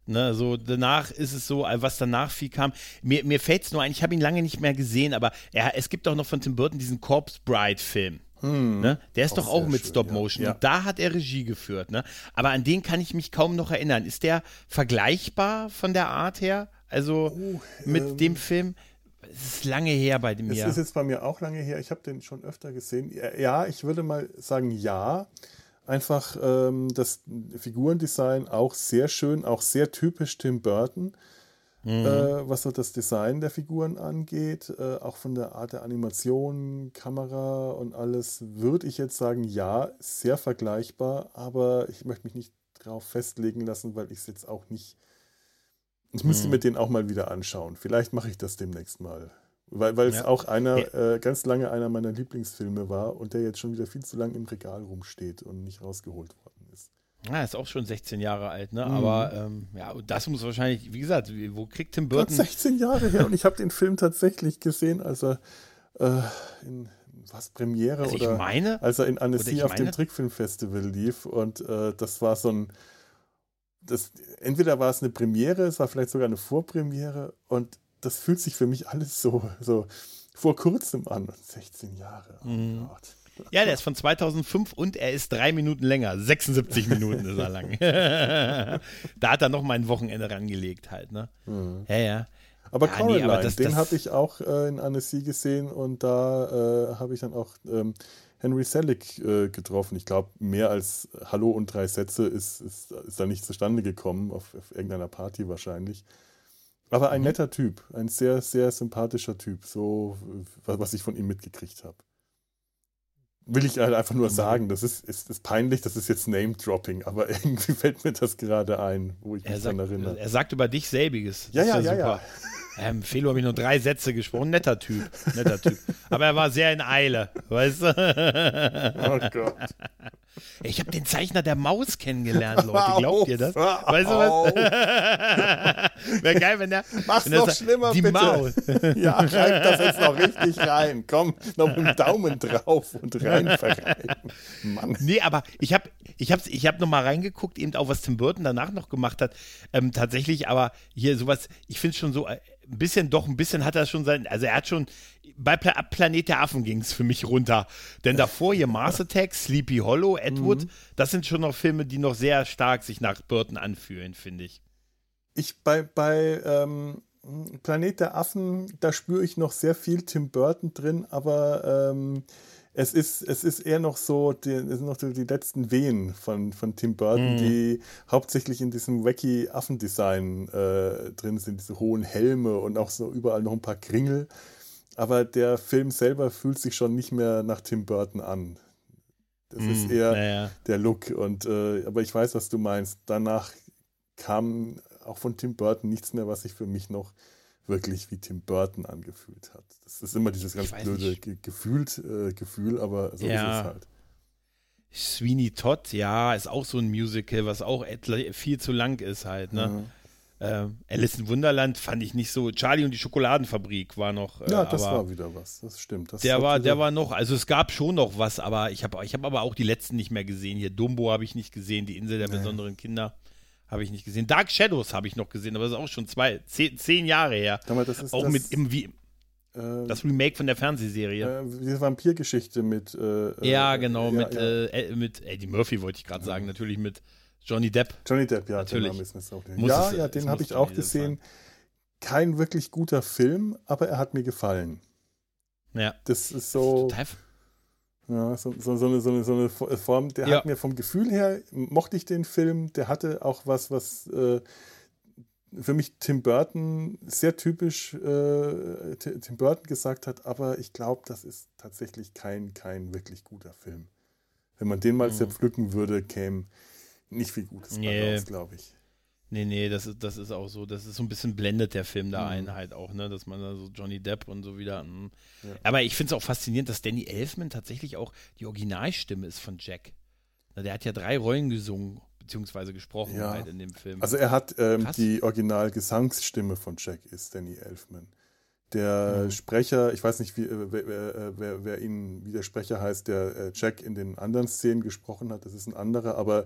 Ne, so danach ist es so, äh, was danach viel kam. Mir, mir fällt es nur ein, ich habe ihn lange nicht mehr gesehen, aber er, es gibt auch noch von Tim Burton diesen Corpse Bride-Film. Ne? Der ist Auch doch auch mit schön, Stop. Motion. Ja. Und da hat er Regie geführt. Ne? Aber an den kann ich mich kaum noch erinnern. Ist der vergleichbar von der Art her? Also mit dem Film? Es ist lange her bei dem Es ist jetzt bei mir auch lange her. Ich habe den schon öfter gesehen. Ja, ich würde mal sagen, ja. Einfach ähm, das Figurendesign auch sehr schön, auch sehr typisch Tim Burton, Mhm. äh, was so das Design der Figuren angeht. Äh, auch von der Art der Animation, Kamera und alles, würde ich jetzt sagen, ja, sehr vergleichbar. Aber ich möchte mich nicht drauf festlegen lassen, weil ich es jetzt auch nicht. Ich müsste Mhm. mir den auch mal wieder anschauen. Vielleicht mache ich das demnächst mal. Weil, weil es Ja. auch einer, äh, ganz lange einer meiner Lieblingsfilme war und der jetzt schon wieder viel zu lang im Regal rumsteht und nicht rausgeholt worden ist. Ah, ist auch schon 16 Jahre alt, ne? Mhm. Aber ähm, ja, das muss wahrscheinlich, wie gesagt, wo kriegt Tim Gott, Burton? 16 Jahre her und ich habe den Film tatsächlich gesehen, als er äh, in was Premiere Also ich oder meine, als er in Annecy auf dem Trickfilmfestival lief und äh, das war so ein das, entweder war es eine Premiere, es war vielleicht sogar eine Vorpremiere und das fühlt sich für mich alles so, so vor kurzem an. Und 16 Jahre. Oh Mhm. Gott. ja, der ist von 2005 und er ist drei Minuten länger. 76 Minuten ist er lang. da hat er noch mal ein Wochenende rangelegt halt, ne? Ja, ja. Aber Ja, nee, Coraline, aber das- den habe ich auch äh, in Annecy gesehen und da äh, habe ich dann auch ähm, Henry Selick äh, getroffen. Ich glaube, mehr als Hallo und drei Sätze ist, ist, ist da nicht zustande gekommen, auf, auf irgendeiner Party wahrscheinlich. Aber Mhm. ein netter Typ, ein sehr, sehr sympathischer Typ, so was ich von ihm mitgekriegt habe. Will ich halt einfach nur sagen, das ist, ist, ist peinlich, das ist jetzt Name-Dropping, aber irgendwie fällt mir das gerade ein, wo ich Er mich sagt, daran erinnere. er sagt über dich selbiges. Das Ja, ja, ja, super. ja. Ähm, Felo habe ich nur drei Sätze gesprochen. Netter Typ. Netter Typ. Aber er war sehr in Eile, weißt du? Oh Gott. Ich habe den Zeichner der Maus kennengelernt, Leute. Glaubt ihr das? Weißt du was? Wäre geil, wenn der. Mach's wenn der noch sagt, schlimmer, Die bitte. Maus. Ja, reib das jetzt noch richtig rein. Komm, noch mit dem Daumen drauf und rein verreiben. Mann. Nee, aber ich habe ich hab, ich hab noch mal reingeguckt, eben auch was Tim Burton danach noch gemacht hat. Ähm, tatsächlich, aber hier sowas, ich finde schon so ein bisschen, doch ein bisschen hat er schon sein, also er hat schon, bei Pla Planet der Affen ging es für mich runter. Denn davor hier Mars Attack, Sleepy Hollow, Edward, das sind schon noch Filme, die noch sehr stark sich nach Burton anfühlen, finde ich. Ich bei, bei ähm, Planet der Affen, da spüre ich noch sehr viel Tim Burton drin, aber ähm, es, ist, es ist eher noch so, die, es sind noch so die letzten Wehen von, von Tim Burton, die hauptsächlich in diesem wacky Affendesign äh, drin sind, diese hohen Helme und auch so überall noch ein paar Kringel. Aber der Film selber fühlt sich schon nicht mehr nach Tim Burton an. Das ist eher naja. der Look. Und äh, aber ich weiß, was du meinst. Danach kam auch von Tim Burton nichts mehr, was sich für mich noch wirklich wie Tim Burton angefühlt hat. Das ist immer dieses ganz blöde ge gefühlt äh, Gefühl, aber so Ja. ist es halt. Sweeney Todd, ja, ist auch so ein Musical, was auch viel zu lang ist halt, ne? Mhm. Ähm, Alice in Wunderland fand ich nicht so. Charlie und die Schokoladenfabrik war noch. Äh, Ja, das war wieder was. Das stimmt. Das Der war, der war noch, also es gab schon noch was, aber ich habe ich hab aber auch die letzten nicht mehr gesehen. Hier Dumbo habe ich nicht gesehen, die Insel der besonderen Kinder. Habe ich nicht gesehen. Dark Shadows habe ich noch gesehen, aber das ist auch schon zwei, zehn, zehn Jahre her. Mal, das ist auch das, mit im, wie, äh, das Remake von der Fernsehserie. äh, diese Vampirgeschichte mit. Äh, ja, äh, genau, ja, mit, ja. Äh, äh, mit Eddie Murphy wollte ich gerade sagen, natürlich mit Johnny Depp. Johnny Depp, ja, Natürlich. der Name ist auch nicht- Ja, es- ja, den habe ich auch gesehen. Kein wirklich guter Film, aber er hat mir gefallen. Ja. Das ist so, Total, ja, so, so, so, eine, so, eine, so eine Form. Der Ja. hat mir vom Gefühl her, mochte ich den Film, der hatte auch was, was äh, für mich Tim Burton sehr typisch äh, Ti- Tim Burton gesagt hat, aber ich glaube, das ist tatsächlich kein, kein wirklich guter Film. Wenn man den mal Mhm. zerpflücken würde, käme nicht viel Gutes Nee. raus, glaube ich. Nee, nee, das ist, das ist auch so. Das ist so ein bisschen blendet der Film da Mhm. ein halt auch, ne? Dass man da so Johnny Depp und so wieder. mm. Ja. Aber ich finde es auch faszinierend, dass Danny Elfman tatsächlich auch die Originalstimme ist von Jack. Na, der hat ja drei Rollen gesungen, beziehungsweise gesprochen Ja. halt in dem Film. Also er hat ähm, die Original-Gesangsstimme von Jack ist Danny Elfman. Der Mhm. Sprecher, ich weiß nicht, wie, äh, wer, wer, wer, wer ihn, wie der Sprecher heißt, der äh, Jack in den anderen Szenen gesprochen hat, das ist ein anderer, aber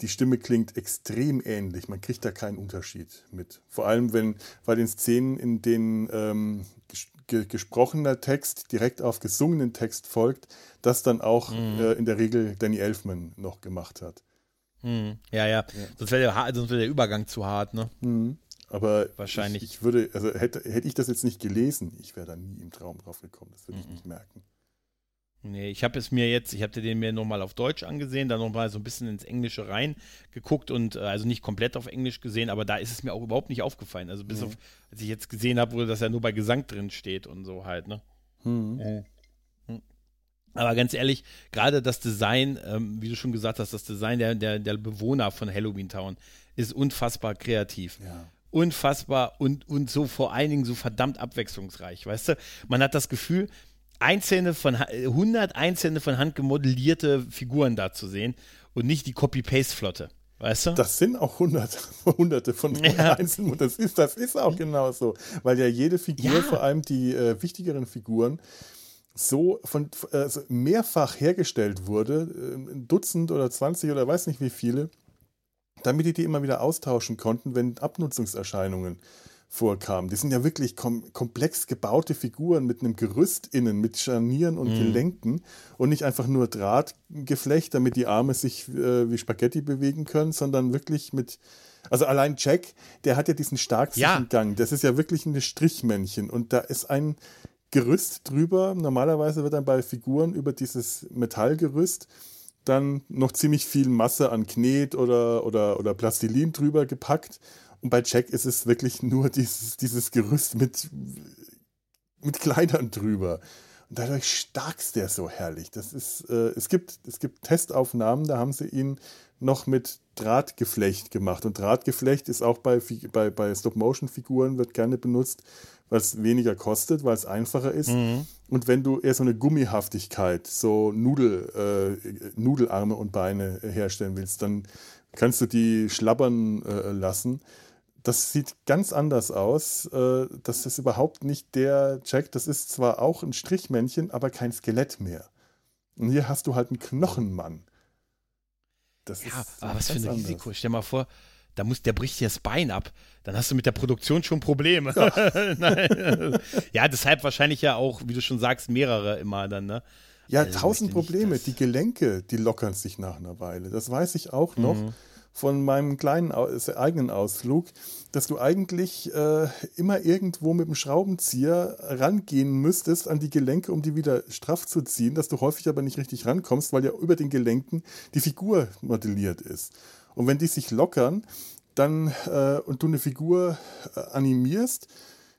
die Stimme klingt extrem ähnlich. Man kriegt da keinen Unterschied mit. Vor allem, wenn bei den Szenen, in denen ähm, ges ge gesprochener Text direkt auf gesungenen Text folgt, das dann auch Mhm. äh, in der Regel Danny Elfman noch gemacht hat. Hm, ja, ja, Sonst wäre der, wär der Übergang zu hart, ne? Mhm. Aber Wahrscheinlich. Ich, ich würde, also hätte, hätte ich das jetzt nicht gelesen, ich wäre da nie im Traum drauf gekommen. Das würde ich Mhm. nicht merken. Nee, ich habe es mir jetzt, ich habe den mir nochmal auf Deutsch angesehen, dann nochmal so ein bisschen ins Englische reingeguckt und äh, also nicht komplett auf Englisch gesehen, aber da ist es mir auch überhaupt nicht aufgefallen. Also bis Mhm. auf, als ich jetzt gesehen habe, wo das ja nur bei Gesang drin steht und so halt, ne? Mhm. Aber ganz ehrlich, gerade das Design, ähm, wie du schon gesagt hast, das Design der, der, der Bewohner von Halloween Town ist unfassbar kreativ. Ja. Unfassbar und, und so vor allen Dingen so verdammt abwechslungsreich, weißt du? Man hat das Gefühl, einzelne von, Ha- äh, 100 einzelne von Hand gemodellierte Figuren da zu sehen und nicht die Copy-Paste-Flotte, weißt du? Das sind auch hunderte, hunderte von Ja. Einzelnen. Und das ist, das ist auch genau so. Weil ja jede Figur, Ja. vor allem die äh, wichtigeren Figuren, so von äh, mehrfach hergestellt wurde, äh, ein Dutzend oder 20 oder weiß nicht wie viele, damit die die immer wieder austauschen konnten, wenn Abnutzungserscheinungen vorkamen. Die sind ja wirklich kom komplex gebaute Figuren mit einem Gerüst innen, mit Scharnieren und Gelenken und nicht einfach nur Drahtgeflecht, damit die Arme sich äh, wie Spaghetti bewegen können, sondern wirklich mit also allein Jack, der hat ja diesen starken Ja. Gang. Das ist ja wirklich ein Strichmännchen und da ist ein Gerüst drüber. Normalerweise wird dann bei Figuren über dieses Metallgerüst dann noch ziemlich viel Masse an Knet oder, oder, oder Plastilin drüber gepackt. Und bei Jack ist es wirklich nur dieses, dieses Gerüst mit, mit Kleidern drüber. Und dadurch starkst der so herrlich. Das ist, äh, es, gibt, es gibt Testaufnahmen, da haben sie ihn noch mit Drahtgeflecht gemacht. Und Drahtgeflecht ist auch bei, bei, bei Stop-Motion-Figuren, wird gerne benutzt, weil es weniger kostet, weil es einfacher ist. Und wenn du eher so eine Gummihaftigkeit, so Nudel, äh, Nudelarme und Beine herstellen willst, dann kannst du die schlabbern äh, lassen. Das sieht ganz anders aus. Äh, das ist überhaupt nicht der Jack. Das ist zwar auch ein Strichmännchen, aber kein Skelett mehr. Und hier hast du halt einen Knochenmann. Das Ja, ist aber was für ein anders. Risiko. Stell mal vor, da muss, der bricht dir das Bein ab. Dann hast du mit der Produktion schon Probleme. Nein. ja, deshalb wahrscheinlich ja auch, wie du schon sagst, mehrere immer dann, ne? Ja, Also tausend nicht, Probleme. dass- Die Gelenke, die lockern sich nach einer Weile. Das weiß ich auch noch Mhm. von meinem kleinen äh, eigenen Ausflug, dass du eigentlich äh, immer irgendwo mit dem Schraubenzieher rangehen müsstest an die Gelenke, um die wieder straff zu ziehen, dass du häufig aber nicht richtig rankommst, weil ja über den Gelenken die Figur modelliert ist. Und wenn die sich lockern, dann äh, und du eine Figur äh, animierst,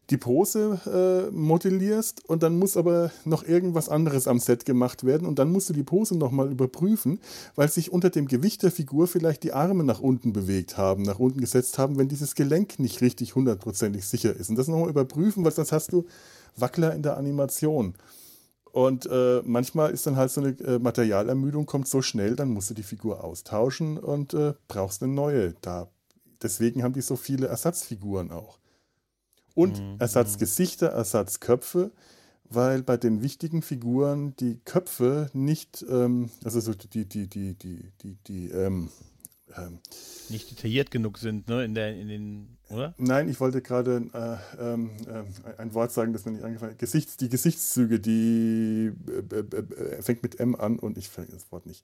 die Pose äh, modellierst und dann muss aber noch irgendwas anderes am Set gemacht werden und dann musst du die Pose nochmal überprüfen, weil sich unter dem Gewicht der Figur vielleicht die Arme nach unten bewegt haben, nach unten gesetzt haben, wenn dieses Gelenk nicht richtig hundertprozentig sicher ist. Und das nochmal überprüfen, weil sonst hast du Wackler in der Animation. Und äh, manchmal ist dann halt so eine äh, Materialermüdung, kommt so schnell, dann musst du die Figur austauschen und äh, brauchst eine neue. Da, deswegen haben die so viele Ersatzfiguren auch. Und Ersatzgesichter, Ersatzköpfe, weil bei den wichtigen Figuren die Köpfe nicht, ähm, also so die, die, die, die, die, die, ähm, ähm, Nicht detailliert genug sind, ne? In, der, in den, oder? Nein, ich wollte gerade äh, ähm, ähm, ein Wort sagen, das mir nicht eingefallen ist. Gesichts, die Gesichtszüge, die äh, äh, äh, fängt mit M an und ich finde das Wort nicht.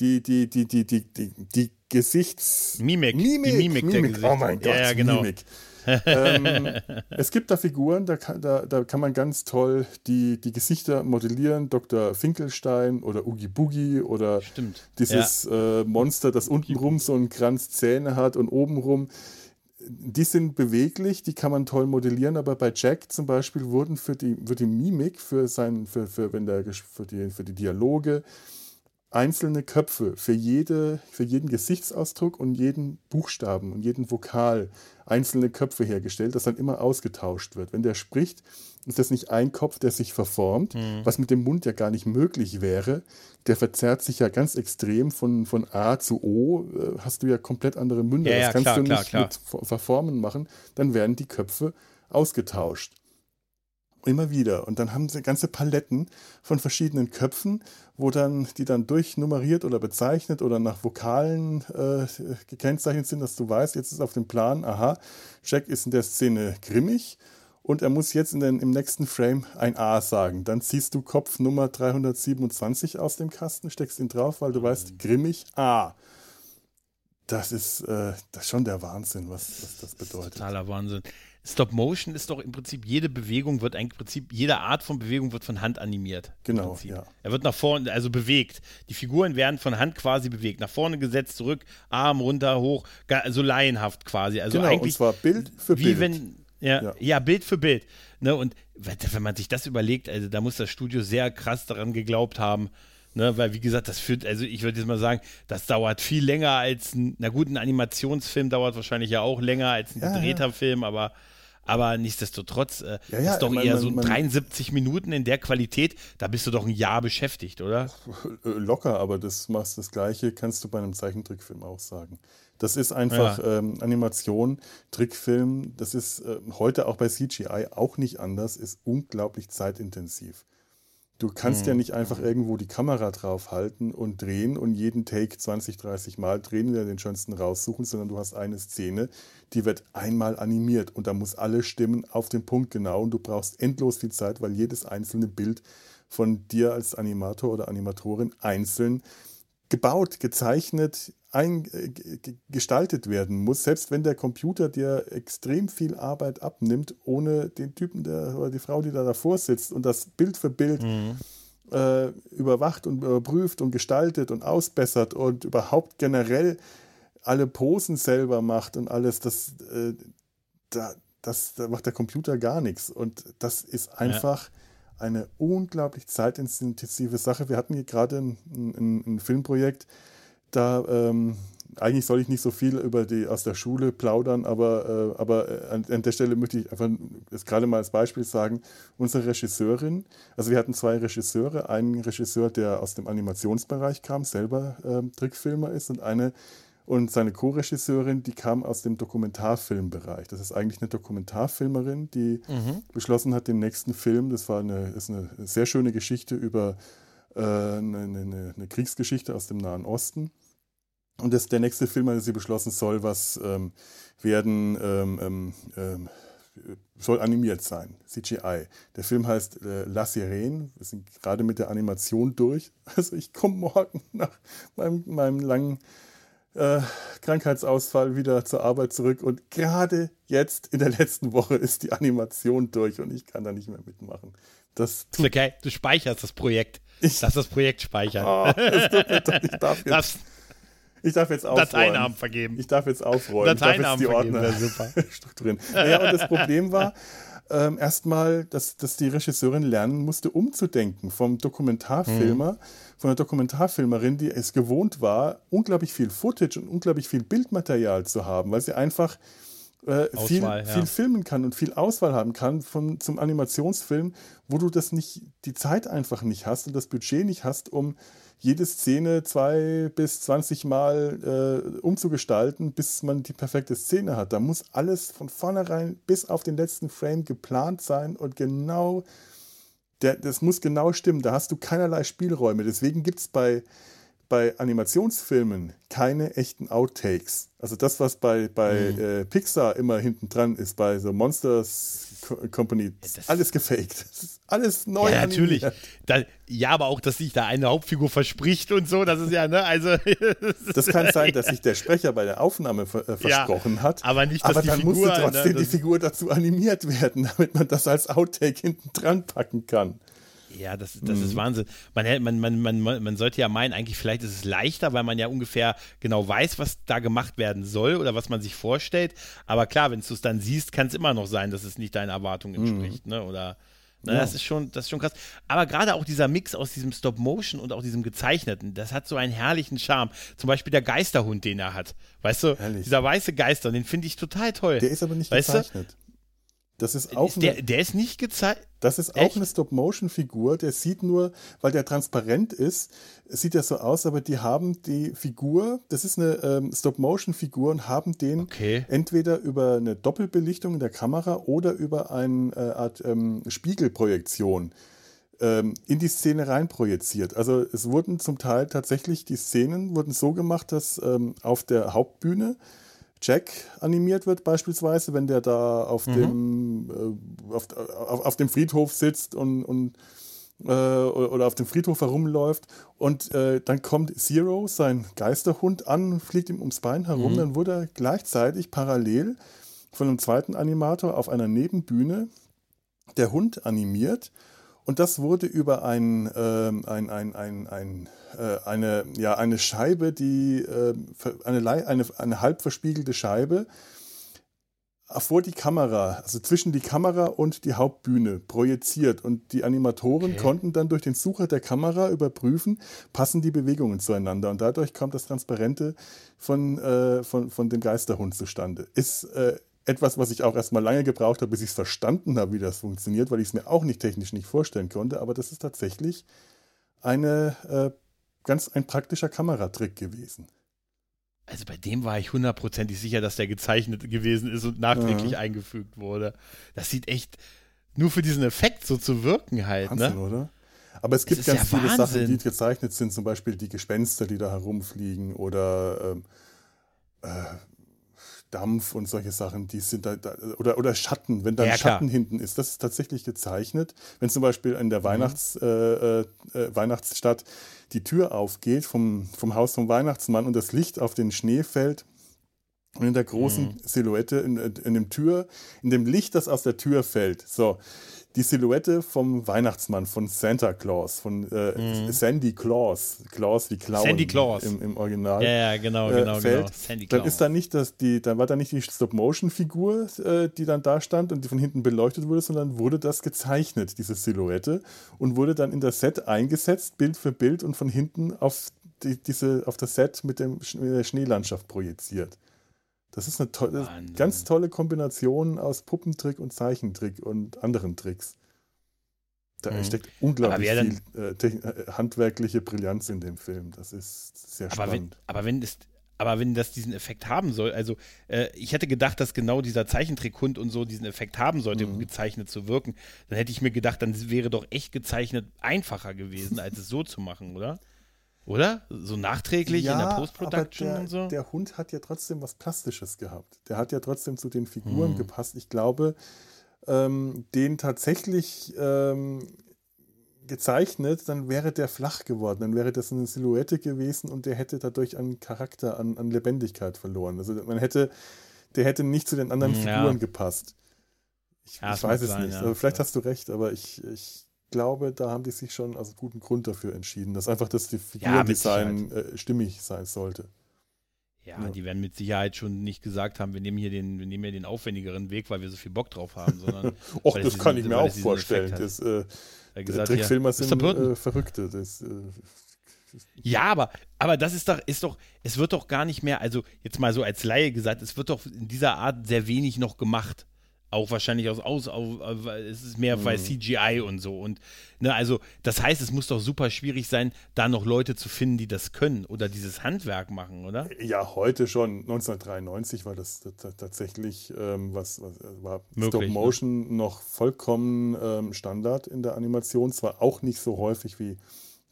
Die, die, die, die, die, die, die Gesichts... Mimik. Mimik, Die Mimik, der Gesicht. Oh mein Gott, Ja, ja, genau. Mimik. Ähm, es gibt da Figuren, da kann, da, da kann man ganz toll die, die Gesichter modellieren. Dr. Finkelstein oder Oogie Boogie oder Stimmt. dieses äh, Monster, das untenrum so einen Kranz Zähne hat und obenrum. Die sind beweglich, die kann man toll modellieren, aber bei Jack zum Beispiel wurden für die, für die Mimik, für, sein, für, für, wenn der, für, die, für die Dialoge, einzelne Köpfe für, jede, für jeden Gesichtsausdruck und jeden Buchstaben und jeden Vokal einzelne Köpfe hergestellt, das dann immer ausgetauscht wird. Wenn der spricht, ist das nicht ein Kopf, der sich verformt, was mit dem Mund ja gar nicht möglich wäre. Der verzerrt sich ja ganz extrem von, von A zu O, äh, hast du ja komplett andere Münder. Ja, das ja, kannst klar, du klar, nicht klar. mit Ver- Verformen machen, dann werden die Köpfe ausgetauscht. Immer wieder. Und dann haben sie ganze Paletten von verschiedenen Köpfen, wo dann, die dann durchnummeriert oder bezeichnet oder nach Vokalen äh, gekennzeichnet sind, dass du weißt, jetzt ist auf dem Plan, aha, Jack ist in der Szene grimmig und er muss jetzt in den, im nächsten Frame ein A sagen. Dann ziehst du Kopf Nummer 327 aus dem Kasten, steckst ihn drauf, weil du weißt, grimmig A. Das ist, äh, das ist schon der Wahnsinn, was, was das bedeutet. Totaler Wahnsinn. Stop Motion ist doch im Prinzip, jede Bewegung wird eigentlich im Prinzip, jede Art von Bewegung wird von Hand animiert. im Genau, ja. Er wird nach vorne, also bewegt. Die Figuren werden von Hand quasi bewegt. Nach vorne gesetzt, zurück, Arm runter, hoch, so laienhaft quasi. Also Genau, und eigentlich zwar Bild für wie Bild. wenn, ja, Ja. ja. Bild für Bild. Ne, und wenn man sich das überlegt, also da muss das Studio sehr krass daran geglaubt haben. Ne, weil, wie gesagt, das führt, also ich würde jetzt mal sagen, das dauert viel länger als ein, na gut, ein Animationsfilm dauert wahrscheinlich ja auch länger als ein Ja, gedrehter Film, aber, aber nichtsdestotrotz, äh, Ja, ja, ist doch mein, eher man- so man- 73 Minuten in der Qualität, da bist du doch ein Jahr beschäftigt, oder? Äh, Locker, aber das machst das Gleiche, kannst du bei einem Zeichentrickfilm auch sagen. Das ist einfach ähm, Animation, Trickfilm, das ist äh, heute auch bei CGI auch nicht anders, ist unglaublich zeitintensiv. Du kannst ja nicht einfach irgendwo die Kamera draufhalten und drehen und jeden Take 20, 30 Mal drehen und den schönsten raussuchen, sondern du hast eine Szene, die wird einmal animiert und da muss alle Stimmen auf den Punkt genau und du brauchst endlos viel Zeit, weil jedes einzelne Bild von dir als Animator oder Animatorin einzeln gebaut, gezeichnet, ein, äh, ge- ge- gestaltet werden muss, selbst wenn der Computer dir extrem viel Arbeit abnimmt, ohne den Typen der, oder die Frau, die da davor sitzt und das Bild für Bild äh, überwacht und überprüft und gestaltet und ausbessert und überhaupt generell alle Posen selber macht und alles, das, äh, da, das, da macht der Computer gar nichts. Und das ist einfach eine unglaublich zeitintensive Sache. Wir hatten hier gerade ein, ein, ein Filmprojekt, da ähm, eigentlich soll ich nicht so viel über die aus der Schule plaudern, aber, äh, aber äh, an, an der Stelle möchte ich einfach das gerade mal als Beispiel sagen, unsere Regisseurin, also wir hatten zwei Regisseure, einen Regisseur, der aus dem Animationsbereich kam, selber ähm, Trickfilmer ist und eine und seine Co-Regisseurin, die kam aus dem Dokumentarfilmbereich. Das ist eigentlich eine Dokumentarfilmerin, die beschlossen hat, den nächsten Film, das war eine, ist eine sehr schöne Geschichte über äh, eine, eine, eine Kriegsgeschichte aus dem Nahen Osten. Und das, der nächste Film, den sie beschlossen soll, was ähm, werden, ähm, ähm, ähm, soll animiert sein, CGI. Der Film heißt äh, La Sirene. Wir sind gerade mit der Animation durch. Also ich komme morgen nach meinem, meinem langen äh, Krankheitsausfall wieder zur Arbeit zurück und gerade jetzt in der letzten Woche ist die Animation durch und ich kann da nicht mehr mitmachen. Das tut Okay, du speicherst das Projekt. Ich- Lass das Projekt speichern. oh, tut mir leid. ich darf jetzt, Darfst ich darf jetzt aufräumen. Dateinamen vergeben. Ich darf jetzt aufräumen. Dateinamen ich darf jetzt vergeben, die Ordner strukturieren. Naja, und das Problem war ähm, erstmal, dass, dass die Regisseurin lernen musste, umzudenken vom Dokumentarfilmer, von der Dokumentarfilmerin, die es gewohnt war, unglaublich viel Footage und unglaublich viel Bildmaterial zu haben, weil sie einfach äh, viel, Auswahl, ja. viel filmen kann und viel Auswahl haben kann von, zum Animationsfilm, wo du das nicht, die Zeit einfach nicht hast und das Budget nicht hast, um jede Szene zwei bis 20 Mal äh, umzugestalten, bis man die perfekte Szene hat. Da muss alles von vornherein bis auf den letzten Frame geplant sein und genau, der, das muss genau stimmen. Da hast du keinerlei Spielräume. Deswegen gibt es bei, bei Animationsfilmen keine echten Outtakes. Also das, was bei, bei Mhm. äh, Pixar immer hinten dran ist, bei so Monsters Company, das- alles gefaked. Das ist alles neu. Ja, natürlich. Da, ja, aber auch, dass sich da eine Hauptfigur verspricht und so, das ist ja, ne, also. Das kann sein, dass sich der Sprecher bei der Aufnahme ver äh, Ja, versprochen hat. aber nicht, dass aber die dann Figur, musste trotzdem ne, die Figur dazu animiert werden, damit man das als Outtake hinten dran packen kann. Ja, das, das Mhm. ist Wahnsinn. Man, man, man, man, man sollte ja meinen, eigentlich vielleicht ist es leichter, weil man ja ungefähr genau weiß, was da gemacht werden soll oder was man sich vorstellt. Aber klar, wenn du es dann siehst, kann es immer noch sein, dass es nicht deinen Erwartungen entspricht. Ne? Oder ne, Mhm. Ja. das ist schon, das ist schon krass. Aber gerade auch dieser Mix aus diesem Stop-Motion und auch diesem Gezeichneten, das hat so einen herrlichen Charme. Zum Beispiel der Geisterhund, den er hat. Weißt du, Herrlich. dieser weiße Geister, den finde ich total toll. Der ist aber nicht Weißt du? Das ist auch ist der, eine, der ist nicht gezeichnet. das ist auch Echt? eine Stop-Motion-Figur. Der sieht nur, weil der transparent ist, sieht er so aus, aber die haben die Figur, das ist eine ähm, Stop-Motion-Figur und haben den Okay. entweder über eine Doppelbelichtung in der Kamera oder über eine äh, Art ähm, Spiegelprojektion ähm, in die Szene reinprojiziert. Also es wurden zum Teil tatsächlich die Szenen wurden so gemacht, dass ähm, auf der Hauptbühne Jack animiert wird beispielsweise, wenn der da auf dem äh, auf, auf, auf dem Friedhof sitzt und, und äh, oder auf dem Friedhof herumläuft und äh, dann kommt Zero, sein Geisterhund, an, fliegt ihm ums Bein herum, dann wurde er gleichzeitig parallel von einem zweiten Animator auf einer Nebenbühne der Hund animiert und das wurde über ein, ähm, ein, ein, ein, ein, äh, eine, ja, eine Scheibe, die ver- eine, eine, eine halb verspiegelte Scheibe vor die Kamera, also zwischen die Kamera und die Hauptbühne projiziert. Und die Animatoren Okay. konnten dann durch den Sucher der Kamera überprüfen, passen die Bewegungen zueinander. Und dadurch kam das Transparente von, äh, von, von dem Geisterhund zustande. Ist äh, etwas, was ich auch erstmal lange gebraucht habe, bis ich es verstanden habe, wie das funktioniert, weil ich es mir auch nicht technisch nicht vorstellen konnte. Aber das ist tatsächlich eine, äh, ganz ein praktischer Kameratrick gewesen. Also bei dem war ich hundertprozentig sicher, dass der gezeichnet gewesen ist und nachträglich Ja. eingefügt wurde. Das sieht echt nur für diesen Effekt so zu wirken halt, Wahnsinn, ne? oder? Aber es gibt ist ganz ja viele Wahnsinn. Sachen, die gezeichnet sind, zum Beispiel die Gespenster, die da herumfliegen oder ähm, äh, Dampf und solche Sachen, die sind da, da oder, oder Schatten, wenn da Ja, ein klar. Schatten hinten ist, das ist tatsächlich gezeichnet. Wenn zum Beispiel in der Mhm. Weihnachts, äh, äh, äh, Weihnachtsstadt die Tür aufgeht vom, vom Haus vom Weihnachtsmann und das Licht auf den Schnee fällt, und in der großen Mhm. Silhouette, in, in dem Tür, in dem Licht, das aus der Tür fällt, so, die Silhouette vom Weihnachtsmann, von Santa Claus, von äh, Sandy Claus, Claus wie Clown Mhm. Sandy Claus. Im, im Original. Ja, ja, genau, äh, genau, fällt, genau. Sandy dann Claus. ist da nicht das, die, dann war da nicht die Stop-Motion-Figur, äh, die dann da stand und die von hinten beleuchtet wurde, sondern wurde das gezeichnet, diese Silhouette, und wurde dann in das Set eingesetzt, Bild für Bild und von hinten auf die, diese, auf das Set mit, dem, mit der Schneelandschaft projiziert. Das ist eine tolle, Wahnsinn. ganz tolle Kombination aus Puppentrick und Zeichentrick und anderen Tricks. Da Mhm. steckt unglaublich viel äh, äh, handwerkliche Brillanz in dem Film. Das ist sehr aber wenn, spannend. aber wenn es aber wenn das diesen Effekt haben soll, also äh, ich hätte gedacht, dass genau dieser Zeichentrickhund und so diesen Effekt haben sollte, Mhm. um gezeichnet zu wirken, dann hätte ich mir gedacht, dann wäre doch echt gezeichnet einfacher gewesen, als es so zu machen, oder? Oder? So nachträglich in der Post-Production und so? Der Hund hat ja trotzdem was Plastisches gehabt. Der hat ja trotzdem zu den Figuren Hm. gepasst. Ich glaube, ähm, den tatsächlich ähm, gezeichnet, dann wäre der flach geworden. Dann wäre das eine Silhouette gewesen und der hätte dadurch an Charakter, an, an Lebendigkeit verloren. Also man hätte, der hätte nicht zu den anderen Hm, ja. Figuren gepasst. Ich, Ja, ich weiß es sein, nicht. ja. Also vielleicht hast du recht, aber ich, ich glaube, da haben die sich schon aus gutem Grund dafür entschieden, dass einfach das die Figurendesign äh, stimmig sein sollte. Ja, Ja. die werden mit Sicherheit schon nicht gesagt haben, wir nehmen hier den, wir nehmen hier den aufwendigeren Weg, weil wir so viel Bock drauf haben, sondern Och, das kann diesen- ich mir auch vorstellen. Das, äh, gesagt, Trickfilmer sind äh, Verrückte. Das, äh, Ja, aber, aber das ist doch, ist doch, es wird doch gar nicht mehr, also jetzt mal so als Laie gesagt, es wird doch in dieser Art sehr wenig noch gemacht. Auch wahrscheinlich aus, aus, aus es ist mehr bei CGI und so. Und ne, also, das heißt, es muss doch super schwierig sein, da noch Leute zu finden, die das können oder dieses Handwerk machen, oder? ja, heute schon. 1993 war das tatsächlich, ähm, was, was äh, war Möglich, Stop Motion noch vollkommen ähm, Standard in der Animation. Zwar auch nicht so häufig wie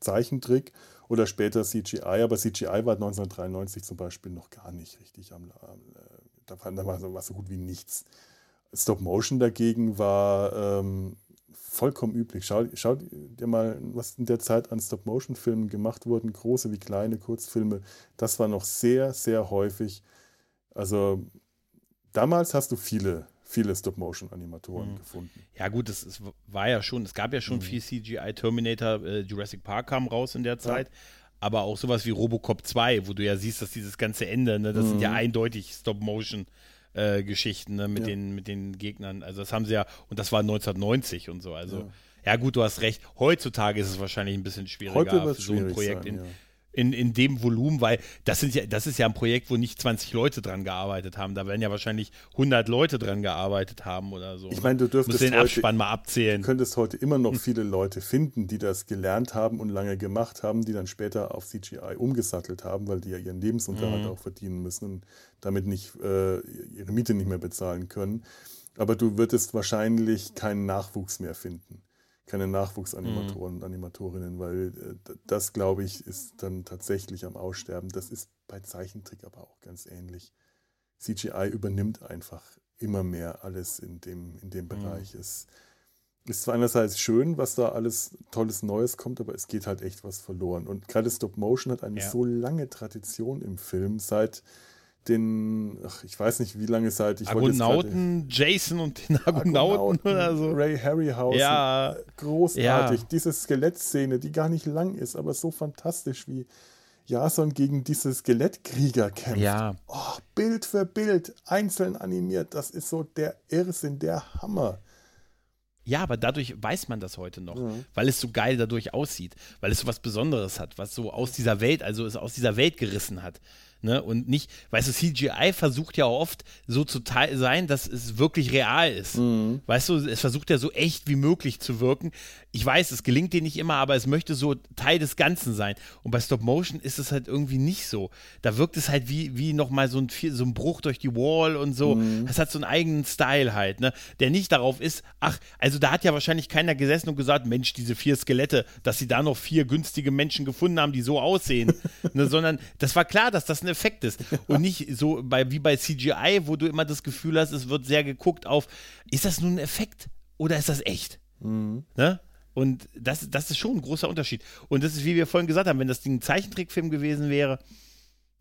Zeichentrick. oder später CGI, aber CGI war 1993 zum Beispiel noch gar nicht richtig am, äh, da war, da war, war so gut wie nichts. Stop Motion dagegen war ähm, vollkommen üblich. Schau, schau dir mal, was in der Zeit an Stop-Motion-Filmen gemacht wurden, große wie kleine Kurzfilme. Das war noch sehr, sehr häufig. Also damals hast du viele, viele Stop-Motion-Animatoren Mhm. gefunden. Ja, gut, es, es war ja schon, es gab ja schon Mhm. viel CGI. Terminator, äh, Jurassic Park kam raus in der Zeit. Aber auch sowas wie Robocop 2, wo du ja siehst, dass dieses ganze Ende, ne, das sind ja eindeutig Stop-Motion-Geschichten ne, mit. Ja. den, mit den Gegnern. Also das haben sie ja, und das war 1990 und so. Also, ja, gut, du hast recht. Heutzutage ist es wahrscheinlich ein bisschen schwieriger für so ein Projekt sein, in, ja. In, in dem Volumen, weil das, sind ja, das ist ja ein Projekt, wo nicht 20 Leute dran gearbeitet haben. Da werden ja wahrscheinlich 100 Leute dran gearbeitet haben oder so. Ich ne? meine, du dürftest den heute- Abspann mal abzählen. Du könntest heute immer noch viele Leute finden, die das gelernt haben und lange gemacht haben, die dann später auf CGI umgesattelt haben, weil die ja ihren Lebensunterhalt Mhm. auch verdienen müssen und damit nicht äh, ihre Miete nicht mehr bezahlen können. Aber du würdest wahrscheinlich keinen Nachwuchs mehr finden. Keine Nachwuchsanimatoren und Animatorinnen, weil äh, das, glaube ich, ist dann tatsächlich am Aussterben. Das ist bei Zeichentrick aber auch ganz ähnlich. CGI übernimmt einfach immer mehr alles in dem, in dem Bereich. Es ist zwar einerseits schön, was da alles Tolles Neues kommt, aber es geht halt echt was verloren. Und gerade Stop Motion hat eine Ja. so lange Tradition im Film, seit den, ach, ich weiß nicht, wie lange seit ich Argonauten, Jason und den Argonauten oder so. Ray Harryhausen. Ja. Großartig. Ja. Diese Skelettszene, die gar nicht lang ist, aber so fantastisch, wie Jason gegen diese Skelettkrieger kämpft. Ja. Oh, Bild für Bild, einzeln animiert. Das ist so der Irrsinn, der Hammer. Ja, aber dadurch weiß man das heute noch, weil es so geil dadurch aussieht, weil es so was Besonderes hat, was so aus dieser Welt, also es aus dieser Welt gerissen hat. Ne? Und nicht, weißt du, CGI versucht ja oft so zu sein, dass es wirklich real ist. Weißt du, es versucht ja so echt wie möglich zu wirken. Ich weiß, es gelingt dir nicht immer, aber es möchte so Teil des Ganzen sein. Und bei Stop Motion ist es halt irgendwie nicht so. Da wirkt es halt wie, wie nochmal so ein, so ein Bruch durch die Wall und so. Es hat so einen eigenen Style halt, ne? Der nicht darauf ist, ach, also da hat ja wahrscheinlich keiner gesessen und gesagt, Mensch, diese vier Skelette, dass sie da noch vier günstige Menschen gefunden haben, die so aussehen. ne? Sondern das war klar, dass das ein Effekt ist. Und nicht so bei, wie bei CGI, wo du immer das Gefühl hast, es wird sehr geguckt auf, ist das nun ein Effekt oder ist das echt? Ne? Und das, das ist schon ein großer Unterschied. Und das ist, wie wir vorhin gesagt haben, wenn das Ding ein Zeichentrickfilm gewesen wäre,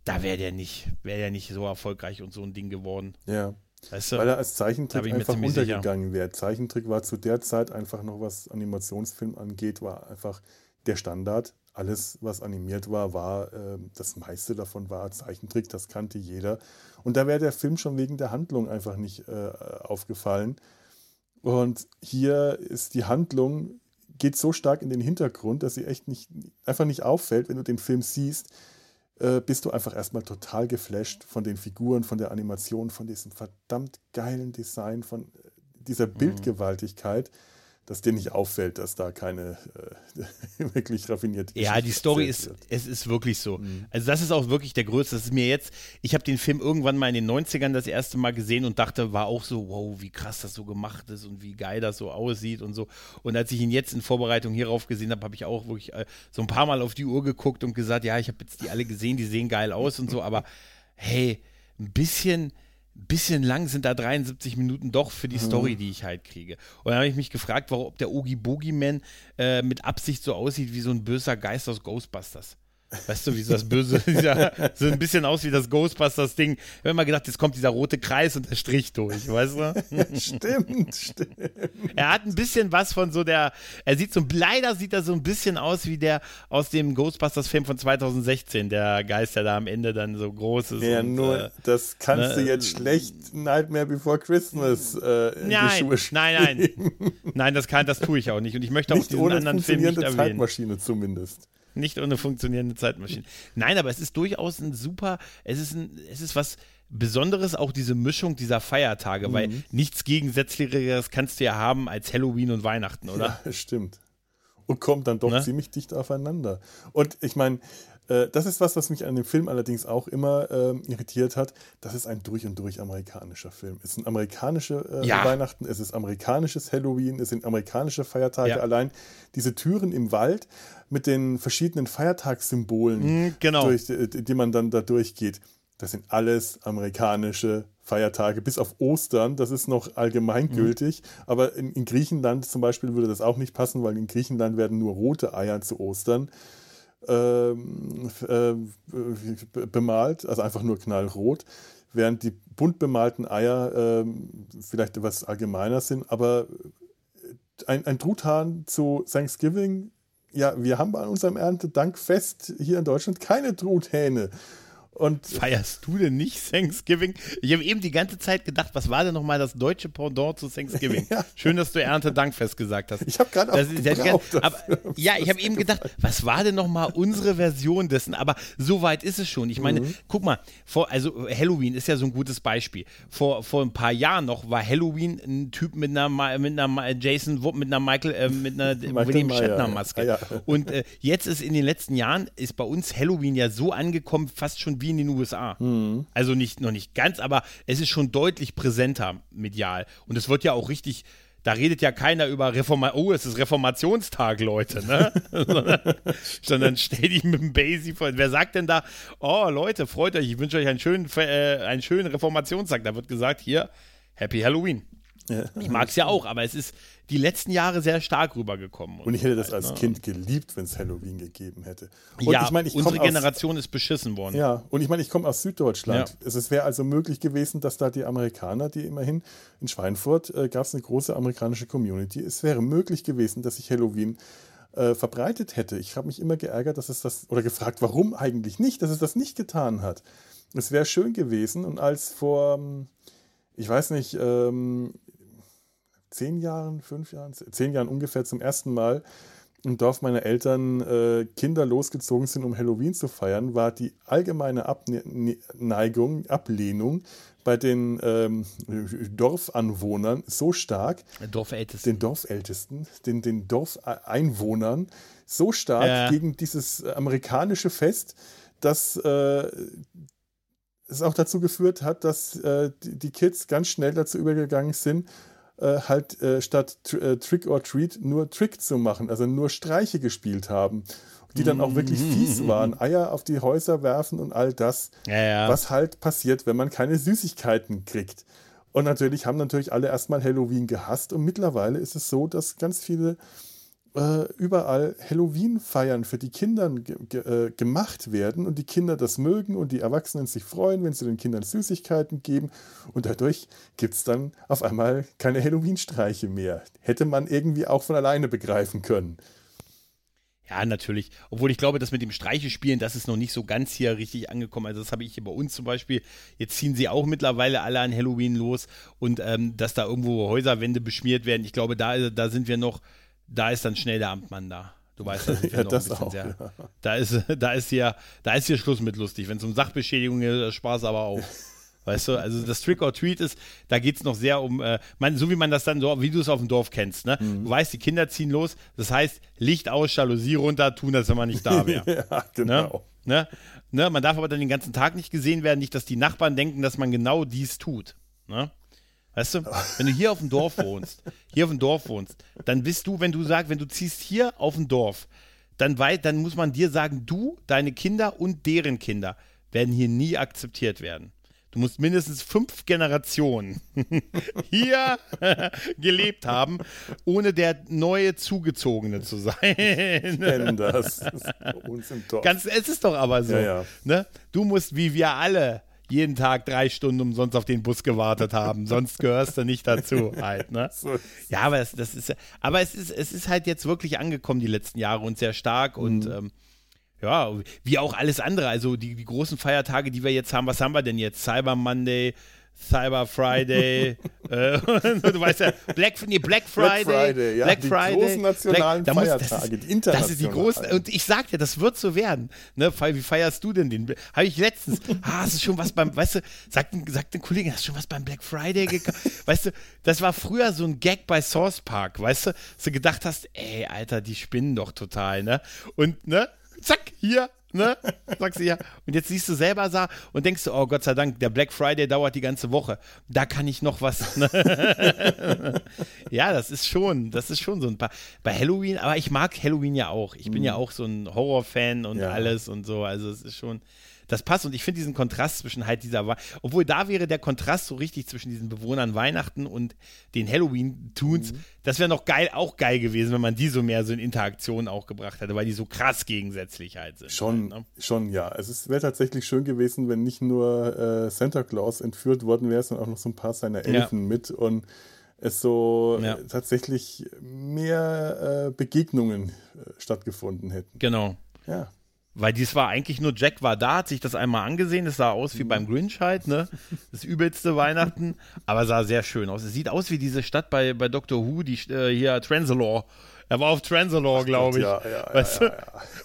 da wäre der nicht, wäre der nicht so erfolgreich und so ein Ding geworden. Ja. Weißt du? Weil er als Zeichentrick einfach untergegangen wäre. Zeichentrick war zu der Zeit einfach noch, was Animationsfilm angeht, war einfach der Standard. Alles, was animiert war, war, äh, das meiste davon war Zeichentrick, das kannte jeder. Und da wäre der Film schon wegen der Handlung einfach nicht äh, aufgefallen. Und hier ist die Handlung, geht so stark in den Hintergrund, dass sie echt nicht, einfach nicht auffällt, wenn du den Film siehst äh, bist du einfach erstmal total geflasht von den Figuren, von der Animation, von diesem verdammt geilen Design, von äh, dieser Mhm. Dass dir nicht auffällt, dass da keine äh, wirklich raffinierte Ja, Geschichte die Story ist, wird. es ist wirklich so. Mhm. Also das ist auch wirklich der größte. Das ist mir jetzt, ich habe den Film irgendwann mal in den 90ern das erste Mal gesehen und dachte, war auch so, wow, wie krass das so gemacht ist und wie geil das so aussieht und so. Und als ich ihn jetzt in Vorbereitung hierauf gesehen habe, habe ich auch wirklich äh, so ein paar Mal auf die Uhr geguckt und gesagt, ja, ich habe jetzt die alle gesehen, die sehen geil aus und so, aber hey, ein bisschen bisschen lang sind da 73 Minuten doch für die Mhm. Story, die ich halt kriege. Und dann habe ich mich gefragt, warum, ob der Oogie Boogie Man äh, mit Absicht so aussieht wie so ein böser Geist aus Ghostbusters. Weißt du, wie so das böse, dieser, so ein bisschen aus wie das Ghostbusters-Ding. Ich habe immer gedacht, jetzt kommt dieser rote Kreis und der Strich durch, weißt du? Stimmt, stimmt. Er hat ein bisschen was von so der, er sieht so, leider sieht er so ein bisschen aus wie der aus dem Ghostbusters-Film von 2016, der Geist, der da am Ende dann so groß ist. Ja, und, nur, äh, das kannst ne, du jetzt schlecht Nightmare Before Christmas äh, in die Nein, Schuhe nein, nein. Nein, das kann, das tue ich auch nicht. Und ich möchte auch Nicht diesen ohne anderen Film nicht funktionierende erwähnen. Zeitmaschine zumindest. Nicht ohne funktionierende Zeitmaschine. Nein, aber es ist durchaus ein super, es ist, ein, es ist was Besonderes, auch diese Mischung dieser Feiertage, weil Mhm. nichts Gegensätzlicheres kannst du ja haben als Halloween und Weihnachten, oder? Ja, stimmt. Und kommt dann doch Ne? ziemlich dicht aufeinander. Und ich meine, das ist was, was mich an dem Film allerdings auch immer ähm, irritiert hat. Das ist ein durch und durch amerikanischer Film. Es sind amerikanische äh, Ja. Weihnachten, es ist amerikanisches Halloween, es sind amerikanische Feiertage. Ja. Allein diese Türen im Wald mit den verschiedenen Feiertagssymbolen, Mhm, genau. durch, die, die man dann da durchgeht, das sind alles amerikanische Feiertage, bis auf Ostern, das ist noch allgemeingültig. Aber in, in Griechenland zum Beispiel würde das auch nicht passen, weil in Griechenland werden nur rote Eier zu Ostern ähm, äh, be- bemalt, also einfach nur knallrot, während die bunt bemalten Eier ähm, vielleicht etwas allgemeiner sind, aber ein, ein Truthahn zu Thanksgiving, ja, wir haben an unserem Erntedankfest hier in Deutschland keine Truthähne. Und Feierst du denn nicht Thanksgiving? Ich habe eben die ganze Zeit gedacht, was war denn nochmal das deutsche Pendant zu Thanksgiving? Ja. Schön, dass du Erntedankfest gesagt hast. ich habe gerade auch Das das ganz, aber, ja, ich habe eben gedacht, was war denn nochmal unsere Version dessen? Aber so weit ist es schon. Ich meine, Mhm. guck mal, vor, also Halloween ist ja so ein gutes Beispiel. Vor, vor ein paar Jahren noch war Halloween ein Typ mit einer, mit einer Jason, Wu- mit einer Michael, äh, mit einer William Meyer, Shatner ja. Maske. Ja. Und äh, jetzt ist in den letzten Jahren ist bei uns Halloween ja so angekommen, fast schon wie in den USA. Mhm. Also nicht noch nicht ganz, aber es ist schon deutlich präsenter medial. Und es wird ja auch richtig. Da redet ja keiner über Reforma oh, es ist Reformationstag, Leute, ne? sondern, sondern stell dich mit dem Basie vor. Wer sagt denn da, oh Leute, freut euch, ich wünsche euch einen schönen, äh, einen schönen Reformationstag. Da wird gesagt, hier, Happy Halloween. Ja. Ich mag es ja auch, aber es ist die letzten Jahre sehr stark rübergekommen. Und ich hätte das als ne? Kind geliebt, wenn es Halloween gegeben hätte. Und ja, ich meine, ich unsere aus, Generation ist beschissen worden. Ja, und ich meine, ich komme aus Süddeutschland. Es es wäre also möglich gewesen, dass da die Amerikaner, die immerhin in Schweinfurt äh, gab es eine große amerikanische Community. Es wäre möglich gewesen, dass sich Halloween äh, verbreitet hätte. Ich habe mich immer geärgert, dass es das, oder gefragt, warum eigentlich nicht, dass es das nicht getan hat. Es wäre schön gewesen und als vor, ich weiß nicht, ähm, zehn Jahren, fünf Jahren, zehn Jahren ungefähr zum ersten Mal im Dorf meiner Eltern äh, Kinder losgezogen sind, um Halloween zu feiern, war die allgemeine Abneigung, Ablehnung bei den ähm, Dorfanwohnern so stark, Dorfältesten. den Dorfältesten, den, den Dorfeinwohnern so stark Ja. gegen dieses amerikanische Fest, dass äh, es auch dazu geführt hat, dass äh, die Kids ganz schnell dazu übergegangen sind, äh, halt äh, statt äh, Trick or Treat nur Trick zu machen, also nur Streiche gespielt haben, die dann auch wirklich fies waren, Eier auf die Häuser werfen und all das Ja, ja. was halt passiert, wenn man keine Süßigkeiten kriegt. Und natürlich haben natürlich alle erstmal Halloween gehasst und mittlerweile ist es so, dass ganz viele äh, überall Halloween-Feiern für die Kinder äh, gemacht werden und die Kinder das mögen und die Erwachsenen sich freuen, wenn sie den Kindern Süßigkeiten geben und dadurch gibt es dann auf einmal keine Halloween-Streiche mehr. Hätte man irgendwie auch von alleine begreifen können. Ja, natürlich. Obwohl ich glaube, das mit dem Streiche spielen, das ist noch nicht so ganz hier richtig angekommen. Also das habe ich hier bei uns zum Beispiel. Jetzt ziehen sie auch mittlerweile alle an Halloween los und ähm, dass da irgendwo Häuserwände beschmiert werden. Ich glaube, da, da sind wir noch, da ist dann schnell der Amtmann da. Du weißt, da sind wir Ja, noch das ein bisschen auch, sehr. ja. Da ist, da ist hier, da ist hier Schluss mit lustig. Wenn es um Sachbeschädigung geht, Spaß aber auch. Weißt du, also das Trick or Treat ist, da geht es noch sehr um, äh, man, so wie man das dann so, wie du es auf dem Dorf kennst, ne? Mhm. Du weißt, die Kinder ziehen los, das heißt, Licht aus, Jalousie runter, tun, als wenn man nicht da wäre. ja, Ne? genau. Ne? Ne? Man darf aber dann den ganzen Tag nicht gesehen werden, nicht, dass die Nachbarn denken, dass man genau dies tut. Ne? Weißt du, wenn du hier auf dem Dorf wohnst, hier auf dem Dorf wohnst, dann bist du, wenn du sagst, wenn du ziehst hier auf dem Dorf, dann, dann muss man dir sagen, du, deine Kinder und deren Kinder werden hier nie akzeptiert werden. Du musst mindestens fünf Generationen hier gelebt haben, ohne der neue Zugezogene zu sein. Kennen das. das ist bei uns im Dorf. Ganz, es ist doch aber so. Ja, ja. Ne? Du musst, wie wir alle, jeden Tag drei Stunden umsonst auf den Bus gewartet haben. Sonst gehörst du nicht dazu. Halt, ne? Ja, aber es, das ist, aber es ist, es ist halt jetzt wirklich angekommen die letzten Jahre und sehr stark und Mhm. ähm, ja, wie auch alles andere. Also die, die großen Feiertage, die wir jetzt haben, was haben wir denn jetzt? Cyber Monday, Cyber Friday, äh, du weißt ja, Black, nee, Black Friday, Friday, ja, Black die Friday, großen nationalen muss- Feiertage, das die ist, Das internationalen. ist die großen, und ich sag dir, das wird so werden. Ne, wie feierst du denn den? Habe ich letztens, ah, hast du schon was beim, weißt du, sagt, sagt ein Kollege, hast du schon was beim Black Friday gekauft? Weißt du, das war früher so ein Gag bei Source Park, weißt du, dass du gedacht hast, ey, Alter, die spinnen doch total, ne? Und, ne? Zack, hier, Ne? Sagst du ja. Und jetzt siehst du selber Sa und denkst du, oh Gott sei Dank, der Black Friday dauert die ganze Woche. Da kann ich noch was. Ne? ja, das ist schon, das ist schon so ein paar. Bei Halloween, aber ich mag Halloween ja auch. Ich bin ja auch so ein Horrorfan und Ja. alles und so. Also es ist schon. Das passt und ich finde diesen Kontrast zwischen halt dieser, obwohl da wäre der Kontrast so richtig zwischen diesen Bewohnern Weihnachten und den Halloween-Tunes, Mhm. das wäre noch geil, auch geil gewesen, wenn man die so mehr so in Interaktion auch gebracht hätte, weil die so krass gegensätzlich halt sind. Schon, Halt, ne? schon, ja. Es wäre tatsächlich schön gewesen, wenn nicht nur äh, Santa Claus entführt worden wäre, sondern auch noch so ein paar seiner Ja. Elfen mit und es so Ja. äh, tatsächlich mehr äh, Begegnungen äh, stattgefunden hätten. Genau. Ja. Weil dies war eigentlich nur, Jack war da, hat sich das einmal angesehen, das sah aus wie beim Grinch halt, ne? Das übelste Weihnachten, aber sah sehr schön aus. Es sieht aus wie diese Stadt bei, bei Doctor Who, die äh, hier Transalore. Er war auf Transalore, glaube ich. ja, ja, weißt ja, du?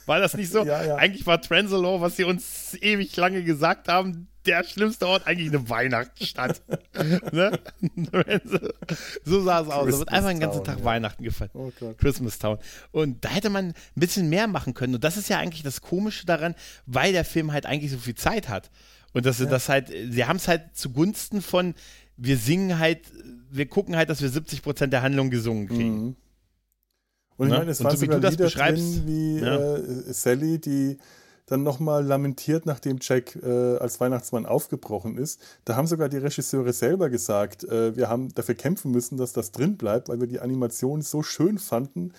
War das nicht so? Eigentlich war Transalore, was sie uns ewig lange gesagt haben, der schlimmste Ort, eigentlich eine Weihnachtsstadt. ne? so sah es aus. Da wird einfach den ganzen Tag ja. Weihnachten gefeiert. Oh. Christmas Town. Und da hätte man ein bisschen mehr machen können. Und das ist ja eigentlich das Komische daran, weil der Film halt eigentlich so viel Zeit hat. Und dass sie das halt, sie haben es halt zugunsten von, wir singen halt, wir gucken halt, dass wir 70 Prozent der Handlung gesungen kriegen. Mhm. Und ich Ne? meine, es Und waren so wie du das Lieder beschreibst, drin, wie ja. äh, Sally, die dann nochmal lamentiert, nachdem Jack äh, als Weihnachtsmann aufgebrochen ist. Da haben sogar die Regisseure selber gesagt, äh, wir haben dafür kämpfen müssen, dass das drin bleibt, weil wir die Animation so schön fanden,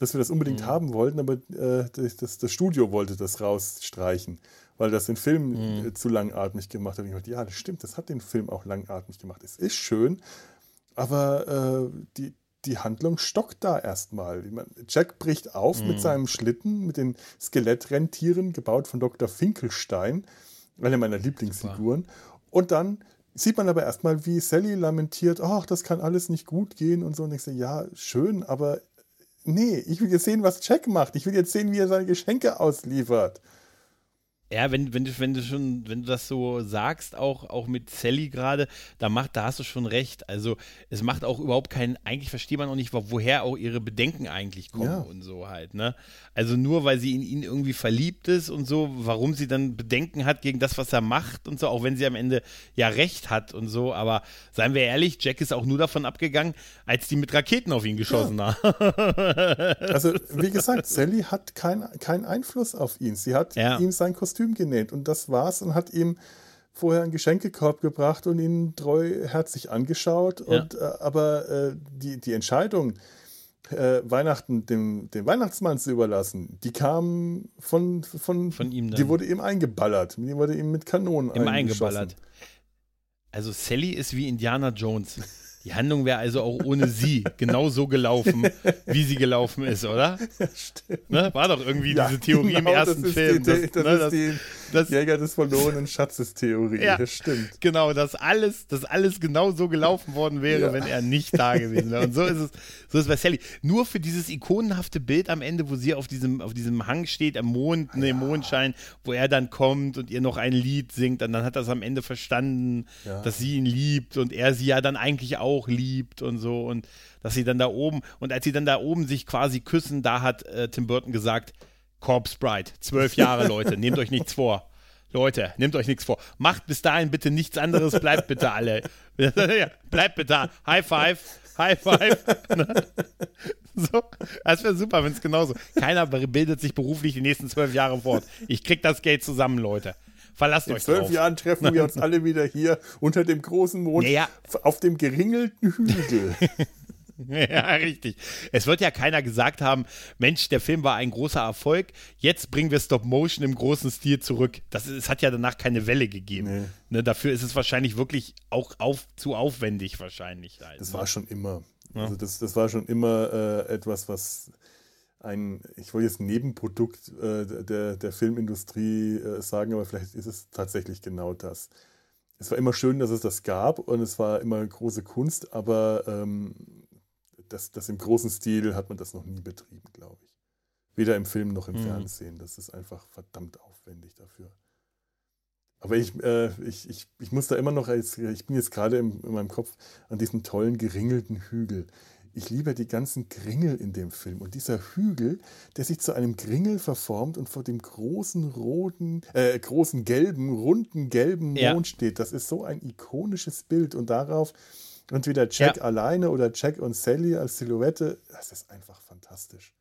dass wir das unbedingt Mhm. haben wollten, aber äh, das, das Studio wollte das rausstreichen, weil das den Film Mhm. äh, zu langatmig gemacht hat. Und ich dachte, ja, das stimmt, das hat den Film auch langatmig gemacht. Es ist schön, aber äh, die, die Handlung stockt da erstmal. Jack bricht auf mit seinem Schlitten, mit den Skelettrentieren, gebaut von Dr. Finkelstein, eine meiner Lieblingsfiguren. Und dann sieht man aber erstmal, wie Sally lamentiert, ach, das kann alles nicht gut gehen und so. Und ich so, ja, schön, aber nee, ich will jetzt sehen, was Jack macht. Ich will jetzt sehen, wie er seine Geschenke ausliefert. Ja, wenn, wenn, du, wenn du schon, wenn du das so sagst, auch, auch mit Sally gerade, da macht, da hast du schon recht. Also es macht auch überhaupt keinen, eigentlich versteht man auch nicht, wo- woher auch ihre Bedenken eigentlich kommen Ja. und so halt, ne? Also nur weil sie in ihn irgendwie verliebt ist und so, warum sie dann Bedenken hat gegen das, was er macht und so, auch wenn sie am Ende ja recht hat und so, aber seien wir ehrlich, Jack ist auch nur davon abgegangen, als die mit Raketen auf ihn geschossen haben. Also, wie gesagt, Sally hat keinen keinen Einfluss auf ihn. Sie hat Ja. ihm sein Kostüm genäht und das war's und hat ihm vorher einen Geschenkekorb gebracht und ihn treuherzig angeschaut. Und, äh, aber äh, die, die Entscheidung, äh, Weihnachten dem, dem Weihnachtsmann zu überlassen, die kam von, von, Von ihm dann. Die wurde ihm eingeballert. Die wurde ihm mit Kanonen eingeballert. Also Sally ist wie Indiana Jones. Die Handlung wäre also auch ohne sie genau so gelaufen, wie sie gelaufen ist, oder? Stimmt. Ne? War doch irgendwie Ja, diese Theorie im genau, ersten das Film. Die, dass- das, ne, ist dass- die das- Jäger des verlorenen Schatzes-Theorie. Ja. Das stimmt. Genau, dass alles, dass alles genau so gelaufen worden wäre, Ja. wenn er nicht da gewesen wäre. Und so ist es, so ist es bei Sally. Nur für dieses ikonenhafte Bild am Ende, wo sie auf diesem, auf diesem Hang steht, am Mond, ne, im Mondschein, wo er dann kommt und ihr noch ein Lied singt, und dann hat er es am Ende verstanden, Ja. dass sie ihn liebt und er sie ja dann eigentlich auch liebt und so und dass sie dann da oben, und als sie dann da oben sich quasi küssen, da hat äh, Tim Burton gesagt, Corpse Bride, zwölf Jahre, Leute, nehmt euch nichts vor. Leute, nehmt euch nichts vor. Macht bis dahin bitte nichts anderes, bleibt bitte alle. bleibt bitte. High five. High five. Ne? so, das wäre super, wenn es genauso. Keiner bildet sich beruflich die nächsten zwölf Jahre fort. Ich krieg das Geld zusammen, Leute. Verlasst In euch zwölf drauf. Jahren treffen wir uns alle wieder hier unter dem großen Mond Naja. auf dem geringelten Hügel. Ja, richtig. Es wird ja keiner gesagt haben, Mensch, der Film war ein großer Erfolg, jetzt bringen wir Stop Motion im großen Stil zurück. Das, es hat ja danach keine Welle gegeben. Nee. Ne, dafür ist es wahrscheinlich wirklich auch auf, zu aufwendig wahrscheinlich. Halt, Das ne? war schon immer. Also das, das war schon immer äh, etwas, was ein, ich wollte jetzt Nebenprodukt äh, der, der Filmindustrie äh, sagen, aber vielleicht ist es tatsächlich genau das. Es war immer schön, dass es das gab und es war immer große Kunst, aber ähm, das, das im großen Stil hat man das noch nie betrieben, glaube ich. Weder im Film noch im Mhm. Fernsehen. Das ist einfach verdammt aufwendig dafür. Aber ich, äh, ich, ich, ich muss da immer noch, als, ich bin jetzt gerade im, in meinem Kopf an diesem tollen geringelten Hügel. Ich liebe die ganzen Kringel in dem Film. Und dieser Hügel, der sich zu einem Kringel verformt und vor dem großen roten, äh, großen gelben, runden gelben Ja. Mond steht, das ist so ein ikonisches Bild. Und darauf entweder Jack Ja. alleine oder Jack und Sally als Silhouette, das ist einfach fantastisch.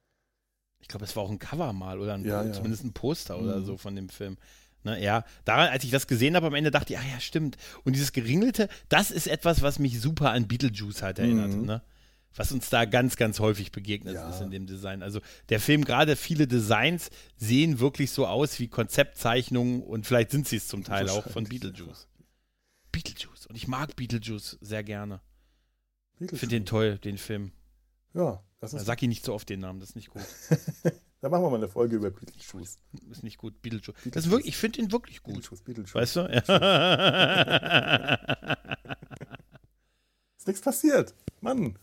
Ich glaube, es war auch ein Cover mal oder ein, Ja, ja. zumindest ein Poster oder Mhm. so von dem Film. Ne, ja, daran, als ich das gesehen habe, am Ende dachte ich, ah ja, stimmt. Und dieses Geringelte, das ist etwas, was mich super an Beetlejuice halt erinnert. Mhm. Ne? Was uns da ganz, ganz häufig begegnet Ja. ist in dem Design. Also der Film, gerade viele Designs sehen wirklich so aus wie Konzeptzeichnungen und vielleicht sind sie es zum Teil auch von Beetlejuice. Beetlejuice. Und ich mag Beetlejuice sehr gerne. Ich finde den toll, den Film. Ja, das ist, Sag ihn nicht so oft den Namen, das ist nicht gut. da machen wir mal eine Folge über Beetlejuice. Ist nicht gut. Beetlejuice. Das Beetlejuice. ist wirklich, ich finde ihn wirklich gut. Beetlejuice, Beetlejuice. Weißt du? Ja. Ist nichts passiert. Mann,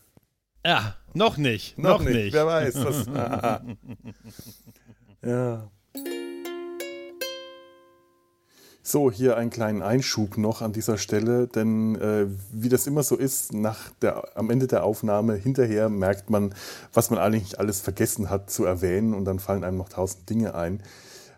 ja, noch nicht. Noch, nicht. Wer weiß. Das, ah. ja. So, hier einen kleinen Einschub noch an dieser Stelle, denn äh, wie das immer so ist, nach der, am Ende der Aufnahme hinterher merkt man, was man eigentlich alles vergessen hat zu erwähnen und dann fallen einem noch tausend Dinge ein.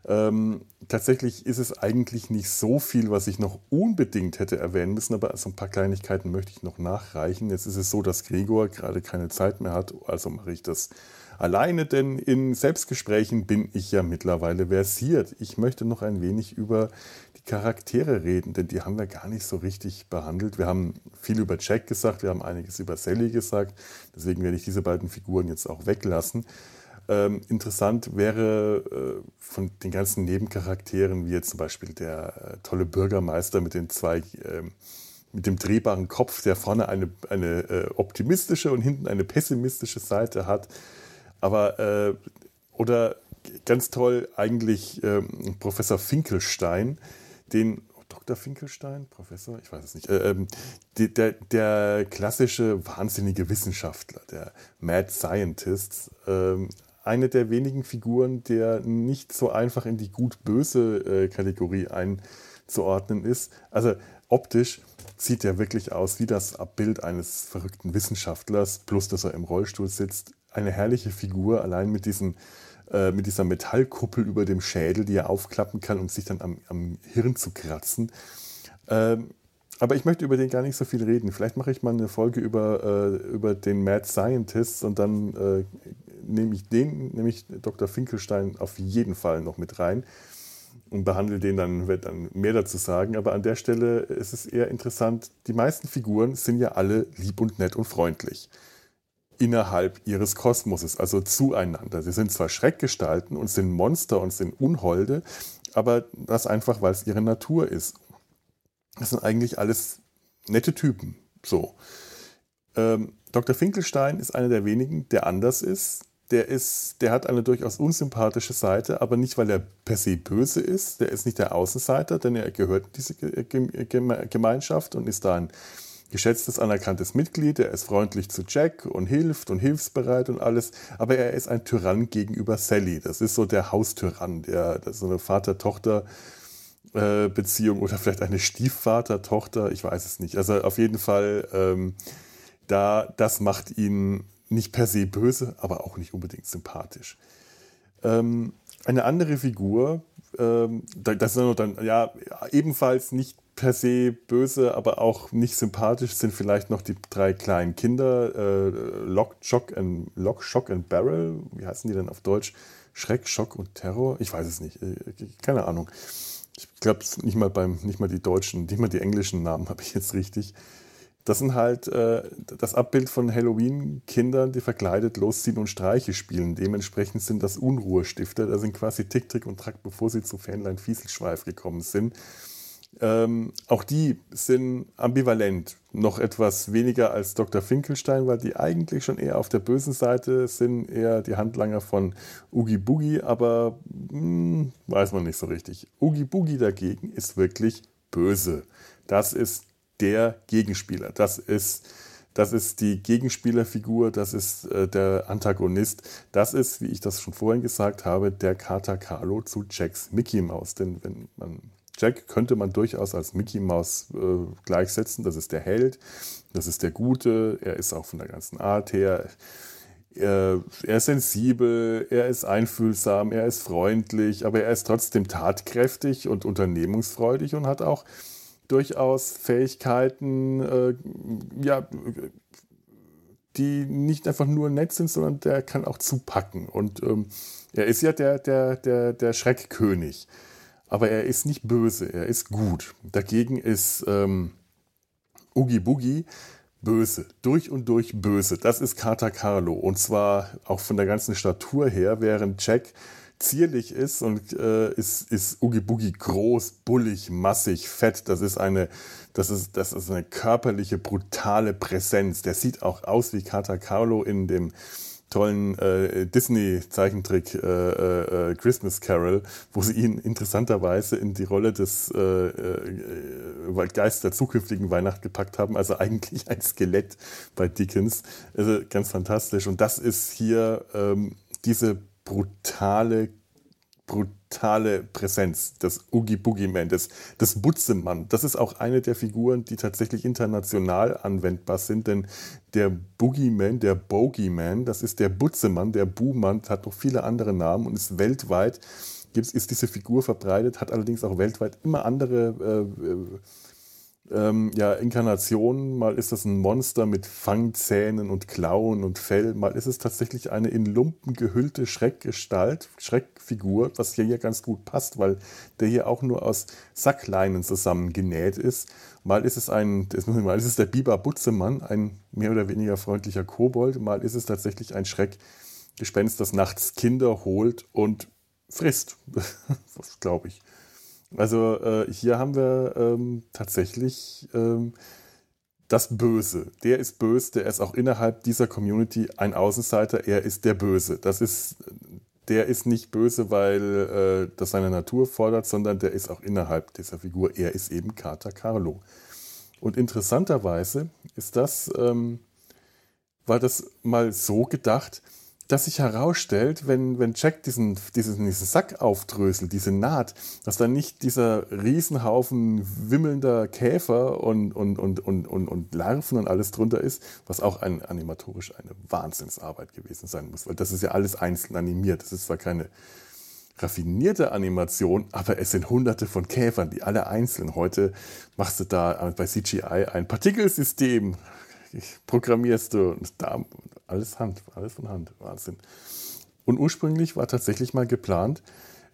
Ähm, tatsächlich ist es eigentlich nicht so viel, was ich noch unbedingt hätte erwähnen müssen, aber so ein paar Kleinigkeiten möchte ich noch nachreichen. Jetzt ist es so, dass Gregor gerade keine Zeit mehr hat, also mache ich das alleine, denn in Selbstgesprächen bin ich ja mittlerweile versiert. Ich möchte noch ein wenig über die Charaktere reden, denn die haben wir gar nicht so richtig behandelt. Wir haben viel über Jack gesagt, wir haben einiges über Sally gesagt, deswegen werde ich diese beiden Figuren jetzt auch weglassen. Ähm, interessant wäre äh, von den ganzen Nebencharakteren, wie jetzt zum Beispiel der äh, tolle Bürgermeister mit den zwei, ähm, mit dem drehbaren Kopf, der vorne eine, eine äh, optimistische und hinten eine pessimistische Seite hat. Aber, äh, oder ganz toll eigentlich ähm, Professor Finkelstein, den oh, Dr. Finkelstein, Professor, ich weiß es nicht, äh, ähm, der, der klassische wahnsinnige Wissenschaftler, der Mad Scientist, ähm, eine der wenigen Figuren, der nicht so einfach in die gut-böse äh, Kategorie einzuordnen ist. Also optisch sieht er wirklich aus wie das Abbild eines verrückten Wissenschaftlers, plus dass er im Rollstuhl sitzt. Eine herrliche Figur, allein mit, diesen, äh, mit dieser Metallkuppel über dem Schädel, die er aufklappen kann, um sich dann am, am Hirn zu kratzen. Ähm, aber ich möchte über den gar nicht so viel reden. Vielleicht mache ich mal eine Folge über, äh, über den Mad Scientist und dann äh, nehme ich den, nämlich Dr. Finkelstein, auf jeden Fall noch mit rein und behandle den dann, werde dann mehr dazu sagen. Aber an der Stelle ist es eher interessant, die meisten Figuren sind ja alle lieb und nett und freundlich innerhalb ihres Kosmoses, also zueinander. Sie sind zwar Schreckgestalten und sind Monster und sind Unholde, aber das einfach, weil es ihre Natur ist. Das sind eigentlich alles nette Typen. So. Ähm, Dr. Finkelstein ist einer der wenigen, der anders ist. Der, ist. der hat eine durchaus unsympathische Seite, aber nicht, weil er per se böse ist. Der ist nicht der Außenseiter, denn er gehört in diese Ge- Ge- Geme- Gemeinschaft und ist da ein geschätztes, anerkanntes Mitglied. Er ist freundlich zu Jack und hilft und hilfsbereit und alles. Aber er ist ein Tyrann gegenüber Sally. Das ist so der Haustyrann, der, so eine Vater-Tochter- äh, Beziehung oder vielleicht eine Stiefvater-Tochter, ich weiß es nicht. Also auf jeden Fall, ähm, da, das macht ihn nicht per se böse, aber auch nicht unbedingt sympathisch. Ähm, eine andere Figur, ähm, da- das ist dann, ja, ebenfalls nicht per se böse, aber auch nicht sympathisch, sind vielleicht noch die drei kleinen Kinder, äh, Lock, Shock and, Lock, Shock and Barrel, wie heißen die denn auf Deutsch? Schreck, Schock und Terror? Ich weiß es nicht, äh, keine Ahnung. Ich glaube, nicht mal beim, nicht mal die deutschen, nicht mal die englischen Namen habe ich jetzt richtig. Das sind halt äh, das Abbild von Halloween-Kindern, die verkleidet losziehen und Streiche spielen. Dementsprechend sind das Unruhestifter. Da sind quasi Tick, Trick und Track, bevor sie zu Fähnlein Fieselschweif gekommen sind. Ähm, auch die sind ambivalent. Noch etwas weniger als Dr. Finkelstein, weil die eigentlich schon eher auf der bösen Seite sind, eher die Handlanger von Oogie Boogie, aber hm, weiß man nicht so richtig. Oogie Boogie dagegen ist wirklich böse. Das ist der Gegenspieler. Das ist, das ist die Gegenspielerfigur, das ist äh, der Antagonist. Das ist, wie ich das schon vorhin gesagt habe, der Kater Carlo zu Jacks Mickey Mouse. Denn wenn man Jack könnte man durchaus als Mickey Mouse äh, gleichsetzen. Das ist der Held, das ist der Gute, er ist auch von der ganzen Art her. Er, er ist sensibel, er ist einfühlsam, er ist freundlich, aber er ist trotzdem tatkräftig und unternehmungsfreudig und hat auch durchaus Fähigkeiten, äh, ja, die nicht einfach nur nett sind, sondern der kann auch zupacken. Und ähm, er ist ja der, der, der, der Schreckkönig. Aber er ist nicht böse, er ist gut. Dagegen ist ähm, Oogie Boogie böse, durch und durch böse. Das ist Carter Carlo. Und zwar auch von der ganzen Statur her, während Jack zierlich ist und äh, ist, ist Oogie Boogie groß, bullig, massig, fett. Das ist eine, das ist, das ist eine körperliche, brutale Präsenz. Der sieht auch aus wie Carter Carlo in dem tollen äh, Disney-Zeichentrick äh, äh, Christmas Carol, wo sie ihn interessanterweise in die Rolle des äh, äh, Geistes der zukünftigen Weihnacht gepackt haben. Also eigentlich ein Skelett bei Dickens. Also ganz fantastisch. Und das ist hier ähm, diese brutale brutale Präsenz, das Oogie Boogie Man, das, das Butzemann. Das ist auch eine der Figuren, die tatsächlich international anwendbar sind, denn der Boogeyman, der Bogeyman, das ist der Butzemann, der Buhmann, hat noch viele andere Namen und ist weltweit, ist diese Figur verbreitet, hat allerdings auch weltweit immer andere äh, äh ähm, ja, Inkarnationen. Mal ist das ein Monster mit Fangzähnen und Klauen und Fell. Mal ist es tatsächlich eine in Lumpen gehüllte Schreckgestalt, Schreckfigur, was hier, ganz gut passt, weil der hier auch nur aus Sackleinen zusammengenäht ist. Mal ist es ein, mal ist es der Biber Butzemann, ein mehr oder weniger freundlicher Kobold. Mal ist es tatsächlich ein Schreckgespenst, das nachts Kinder holt und frisst. glaube ich. Also äh, hier haben wir ähm, tatsächlich ähm, das Böse. Der ist böse, der ist auch innerhalb dieser Community ein Außenseiter, er ist der Böse. Das ist, der ist nicht böse, weil äh, das seine Natur fordert, sondern der ist auch innerhalb dieser Figur. Er ist eben Carter Carlo. Und interessanterweise ist das, ähm, war das mal so gedacht, dass sich herausstellt, wenn, wenn Jack diesen, diesen, diesen Sack aufdröselt, diese Naht, dass da nicht dieser Riesenhaufen wimmelnder Käfer und, und, und, und, und, und Larven und alles drunter ist, was auch ein, animatorisch eine Wahnsinnsarbeit gewesen sein muss, weil das ist ja alles einzeln animiert. Das ist zwar keine raffinierte Animation, aber es sind hunderte von Käfern, die alle einzeln. Heute machst du da bei CGI ein Partikelsystem, programmierst du da alles Hand, alles von Hand. Wahnsinn. Und ursprünglich war tatsächlich mal geplant,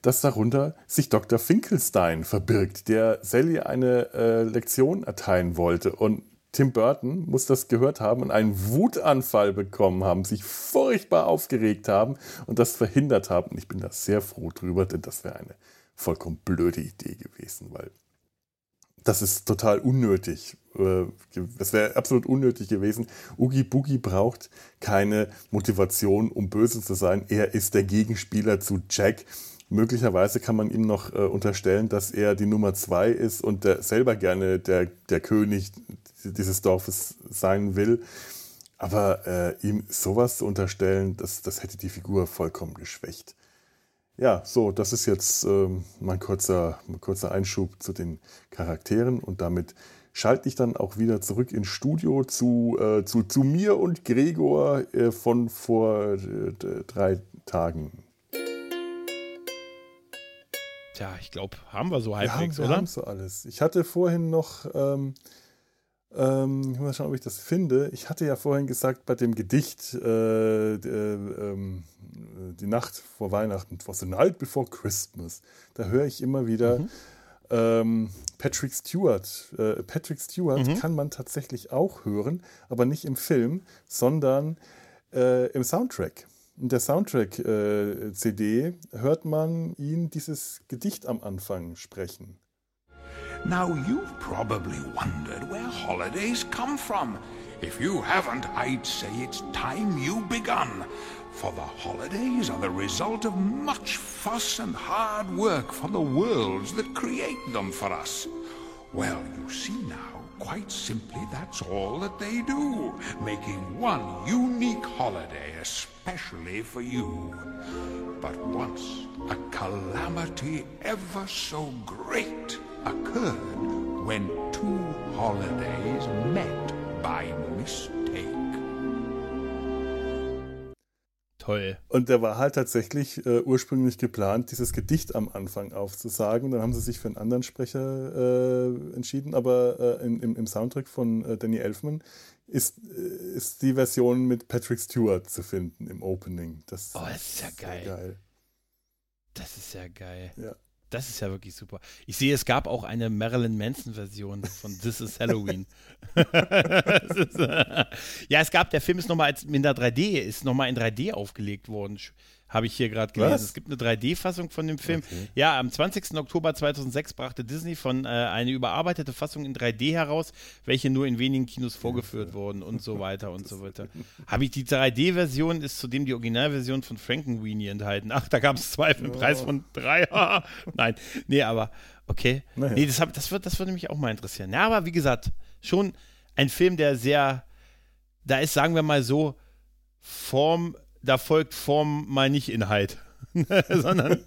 dass darunter sich Dr. Finkelstein verbirgt, der Sally eine äh, Lektion erteilen wollte. Und Tim Burton muss das gehört haben und einen Wutanfall bekommen haben, sich furchtbar aufgeregt haben und das verhindert haben. Und ich bin da sehr froh drüber, denn das wäre eine vollkommen blöde Idee gewesen, weil das ist total unnötig. Es wäre absolut unnötig gewesen. Oogie Boogie braucht keine Motivation, um böse zu sein. Er ist der Gegenspieler zu Jack. Möglicherweise kann man ihm noch äh, unterstellen, dass er die Nummer zwei ist und der selber gerne der, der König dieses Dorfes sein will. Aber äh, ihm sowas zu unterstellen, das, das hätte die Figur vollkommen geschwächt. Ja, so, das ist jetzt ähm, mein, kurzer, mein kurzer Einschub zu den Charakteren und damit schalte ich dann auch wieder zurück ins Studio zu, äh, zu, zu mir und Gregor äh, von vor äh, drei Tagen. Tja, ich glaube, haben wir so halbwegs, wir haben, wir haben so alles. Ich hatte vorhin noch ähm, ähm, ich muss mal schauen, ob ich das finde. Ich hatte ja vorhin gesagt, bei dem Gedicht äh, äh, äh, Die Nacht vor Weihnachten, was the night before Christmas, da höre ich immer wieder mhm. Ähm, Patrick Stewart. Äh, Patrick Stewart mhm. kann man tatsächlich auch hören, aber nicht im Film, sondern äh, im Soundtrack. In der Soundtrack-CD äh, hört man ihn dieses Gedicht am Anfang sprechen. Now, you've probably wondered where holidays come from. If you haven't, I'd say it's time you begun. For the holidays are the result of much fuss and hard work for the worlds that create them for us. Well, you see now, quite simply, that's all that they do, making one unique holiday especially for you. But once a calamity ever so great occurred when two holidays met by mistake. Toll. Und der war halt tatsächlich äh, ursprünglich geplant, dieses Gedicht am Anfang aufzusagen. Dann haben sie sich für einen anderen Sprecher äh, entschieden, aber äh, in, im, im Soundtrack von äh, Danny Elfman ist, äh, ist die Version mit Patrick Stewart zu finden im Opening. Das, Oh, das ist ja geil. geil. Das ist ja geil. Ja. Das ist ja wirklich super. Ich sehe, es gab auch eine Marilyn Manson-Version von This is Halloween. Ist, ja, es gab, der Film ist nochmal in der 3D, ist nochmal in 3D aufgelegt worden. Habe ich hier gerade gelesen. Was? Es gibt eine 3D-Fassung von dem Film. Okay. Ja, am 20. Oktober 2006 brachte Disney von äh, eine überarbeitete Fassung in 3D heraus, welche nur in wenigen Kinos vorgeführt wurden und so weiter und so weiter. Habe ich die 3D-Version ist zudem die Originalversion von Frankenweenie enthalten. Ach, da gab es zwei für den Preis von drei. Nein, nee, aber okay. Naja. Nee, das, hab, das, wird, das würde mich auch mal interessieren. Ja, aber wie gesagt, schon ein Film, der sehr, da ist, sagen wir mal so, Form, da folgt Form mal nicht Inhalt. Sondern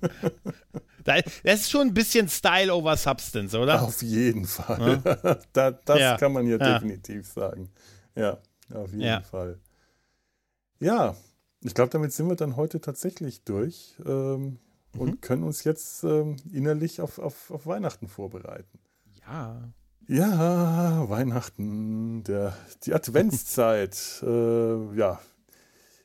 da, das ist schon ein bisschen Style over Substance, oder? Auf jeden Fall. da, das Ja. kann man hier Ja. definitiv sagen. Ja, auf jeden Ja. Fall. Ja, ich glaube, damit sind wir dann heute tatsächlich durch ähm, Mhm. und können uns jetzt ähm, innerlich auf, auf, auf Weihnachten vorbereiten. Ja. Ja, Weihnachten, der, die Adventszeit. äh, ja,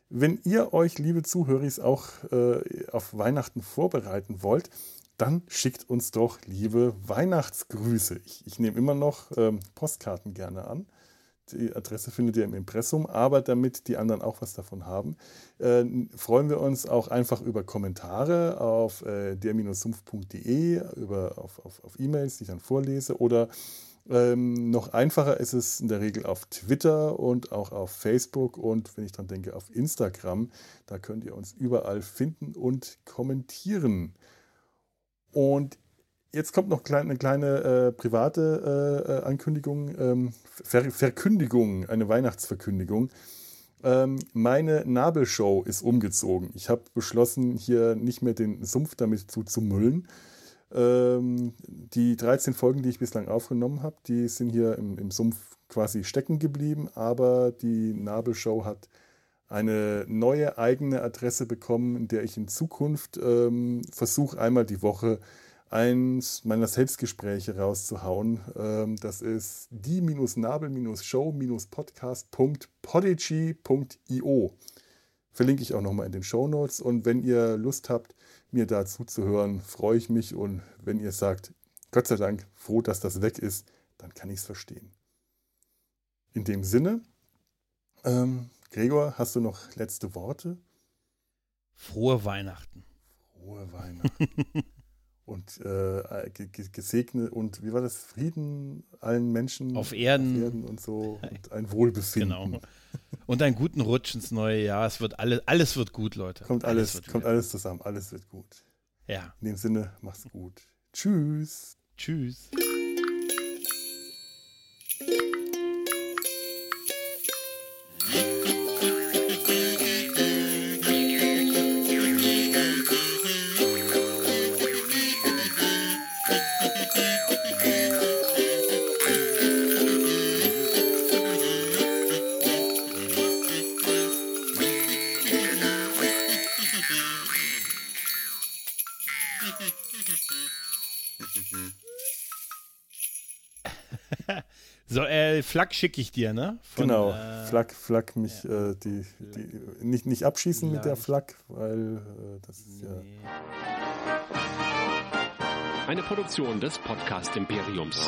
wenn ihr euch, liebe Zuhörer, auch äh, auf Weihnachten vorbereiten wollt, dann schickt uns doch liebe Weihnachtsgrüße. Ich, ich nehme immer noch ähm, Postkarten gerne an. Die Adresse findet ihr im Impressum, aber damit die anderen auch was davon haben, äh, freuen wir uns auch einfach über Kommentare auf äh, der-sumpf.de, auf, auf, auf E-Mails, die ich dann vorlese oder ähm, noch einfacher ist es in der Regel auf Twitter und auch auf Facebook und wenn ich dran denke, auf Instagram. Da könnt ihr uns überall finden und kommentieren. Und jetzt kommt noch eine kleine äh, private äh, äh, Ankündigung, ähm, Ver Verkündigung, eine Weihnachtsverkündigung. Ähm, meine Nabelshow ist umgezogen. Ich habe beschlossen, hier nicht mehr den Sumpf damit zuzumüllen. Ähm, die 13 Folgen, die ich bislang aufgenommen habe, die sind hier im, im Sumpf quasi stecken geblieben, aber die Nabelshow hat eine neue eigene Adresse bekommen, in der ich in Zukunft ähm, versuche, einmal die Woche eins meiner Selbstgespräche rauszuhauen. Ähm, das ist die-nabel-show-podcast.podigy.io. Verlinke ich auch nochmal in den Show Notes. Und wenn ihr Lust habt, mir da zuzuhören, freue ich mich. Und wenn ihr sagt, Gott sei Dank, froh, dass das weg ist, dann kann ich es verstehen. In dem Sinne, ähm, Gregor, hast du noch letzte Worte? Frohe Weihnachten. Frohe Weihnachten. und äh, ge- ge- gesegnet und wie war das? Frieden allen Menschen Auf Erden. auf Erden und so und ein Wohlbefinden. Genau. Und einen guten Rutsch ins neue Jahr. Es wird alle, alles wird gut, Leute. Kommt alles, wird kommt alles zusammen, alles wird gut. Ja. In dem Sinne, mach's gut. Tschüss. Tschüss. Flak schicke ich dir, ne? Von, genau, Äh, Flak, Flak mich, äh, die, die, nicht, nicht abschießen mit der. Flak, weil äh, das ist ja. Eine Produktion des Podcast Imperiums.